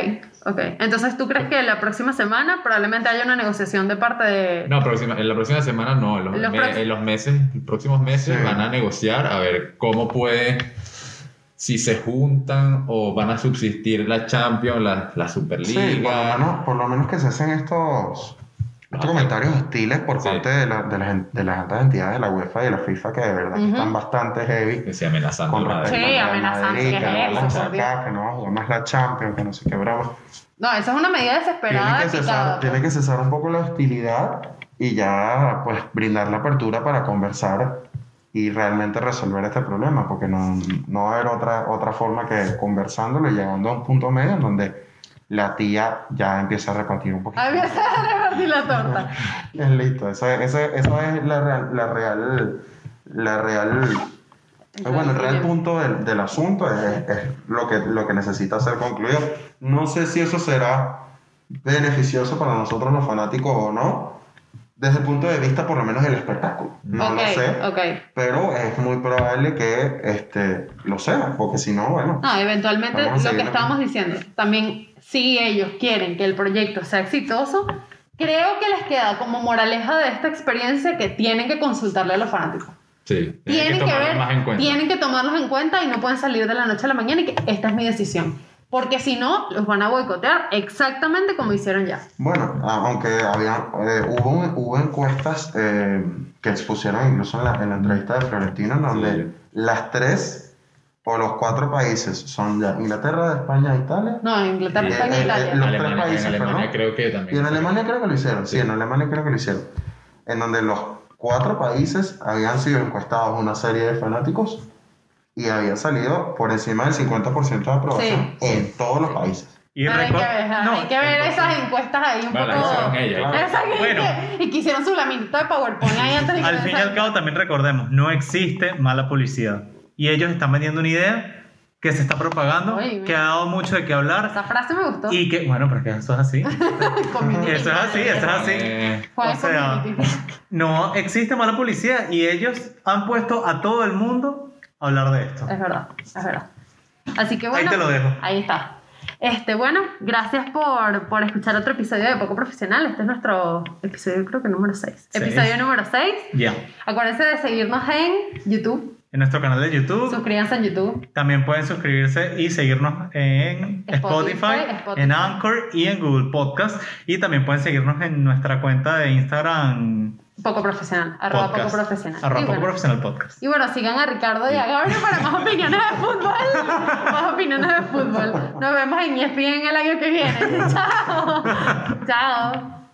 ok. Entonces, ¿tú crees que la próxima semana probablemente haya una negociación de parte de... No, próxima, en la próxima semana no. En los, Los me- próximos- en los meses, los próximos meses Sí. van a negociar a ver cómo puede, si se juntan o van a subsistir la Champions, la, la Superliga. Sí, por lo, menos, por lo menos que se hacen estos, estos comentarios hostiles por Sí. parte de, la- de, las, de las altas entidades de la UEFA y de la FIFA que de verdad que Ujú. están bastante heavy. Que se amenazando. Con respecto Sí, amenazando, Madrid, ¿qué que no vamos a por Dios? sacar, que no vamos más la Champions, que no sé qué broma. No, eso es una medida Tiene desesperada. que, cesar, picada, tiene que cesar un poco la hostilidad y ya pues brindar la apertura para conversar y realmente resolver este problema, porque no, no va a haber otra, otra forma que conversándolo y llegando a un punto medio en donde la tía ya empieza a repartir un poquito. A mí se va a repartir la torta. [laughs] Es listo, esa, esa, esa es la real, la real, la real, bueno, el real punto del, del asunto es, es lo, que, lo que necesita ser concluido. No sé si eso será beneficioso para nosotros los fanáticos o no, desde el punto de vista por lo menos del espectáculo. No ok, lo sé, ok. pero es muy probable que este, lo sea, porque si no, bueno. No, eventualmente lo que estábamos diciendo, también si ellos quieren que el proyecto sea exitoso, creo que les queda como moraleja de esta experiencia que tienen que consultarle a los fanáticos. Sí, Tienen que, tomarlo ver, más en cuenta. tienen que tomarlos en cuenta y no pueden salir de la noche a la mañana y que esta es mi decisión. Porque si no, los van a boicotear exactamente como hicieron ya. Bueno, aunque había, eh, hubo, un- hubo encuestas eh, que expusieron incluso en la, en la entrevista de Florentino, en donde Sí. las tres o los cuatro países son ya Inglaterra, España, Italia. No, Inglaterra, Y- España e eh, Italia. eh, los Alemania, tres países, en Alemania perdón. creo que también. Y en Alemania creo que lo hicieron, sí, Sí. en Alemania creo que lo hicieron. En donde los cuatro países habían sido encuestados una serie de fanáticos y había salido por encima del 50% de aprobación Sí, en todos los países. Y hay que ver, no, hay que ver esas encuestas ahí un Bueno, poco... Claro. Que- Bueno. y que hicieron su laminito de PowerPoint ahí antes de que Al fin y al cabo también recordemos, no existe mala publicidad. Y ellos están vendiendo una idea que se está propagando, Oye, que ha dado mucho de qué hablar Esa frase me gustó. y que, bueno, porque eso es así. [laughs] Eso es así, eso es así. Eh, o sea. No existe mala publicidad y ellos han puesto a todo el mundo hablar de esto. Es verdad, es verdad. Así que bueno. Ahí te lo dejo. Ahí está. Este, bueno, gracias por, por escuchar otro episodio de Poco Profesional. Este es nuestro episodio, creo que número 6. Seis. Episodio número 6. Ya. Acuérdense de seguirnos en YouTube, en nuestro canal de YouTube. Suscríbanse en YouTube. También pueden suscribirse y seguirnos en Spotify, Spotify, Spotify. en Anchor y en Google Podcast. Y también pueden seguirnos en nuestra cuenta de Instagram Poco profesional. Arroba podcast. poco profesional. Arroba y, poco bueno, profesional podcast. y bueno, sigan a Ricardo y a Gabriel para más opiniones de fútbol. [laughs] más opiniones de fútbol. Nos vemos en ESPN el año que viene. [laughs] Chao. Chao.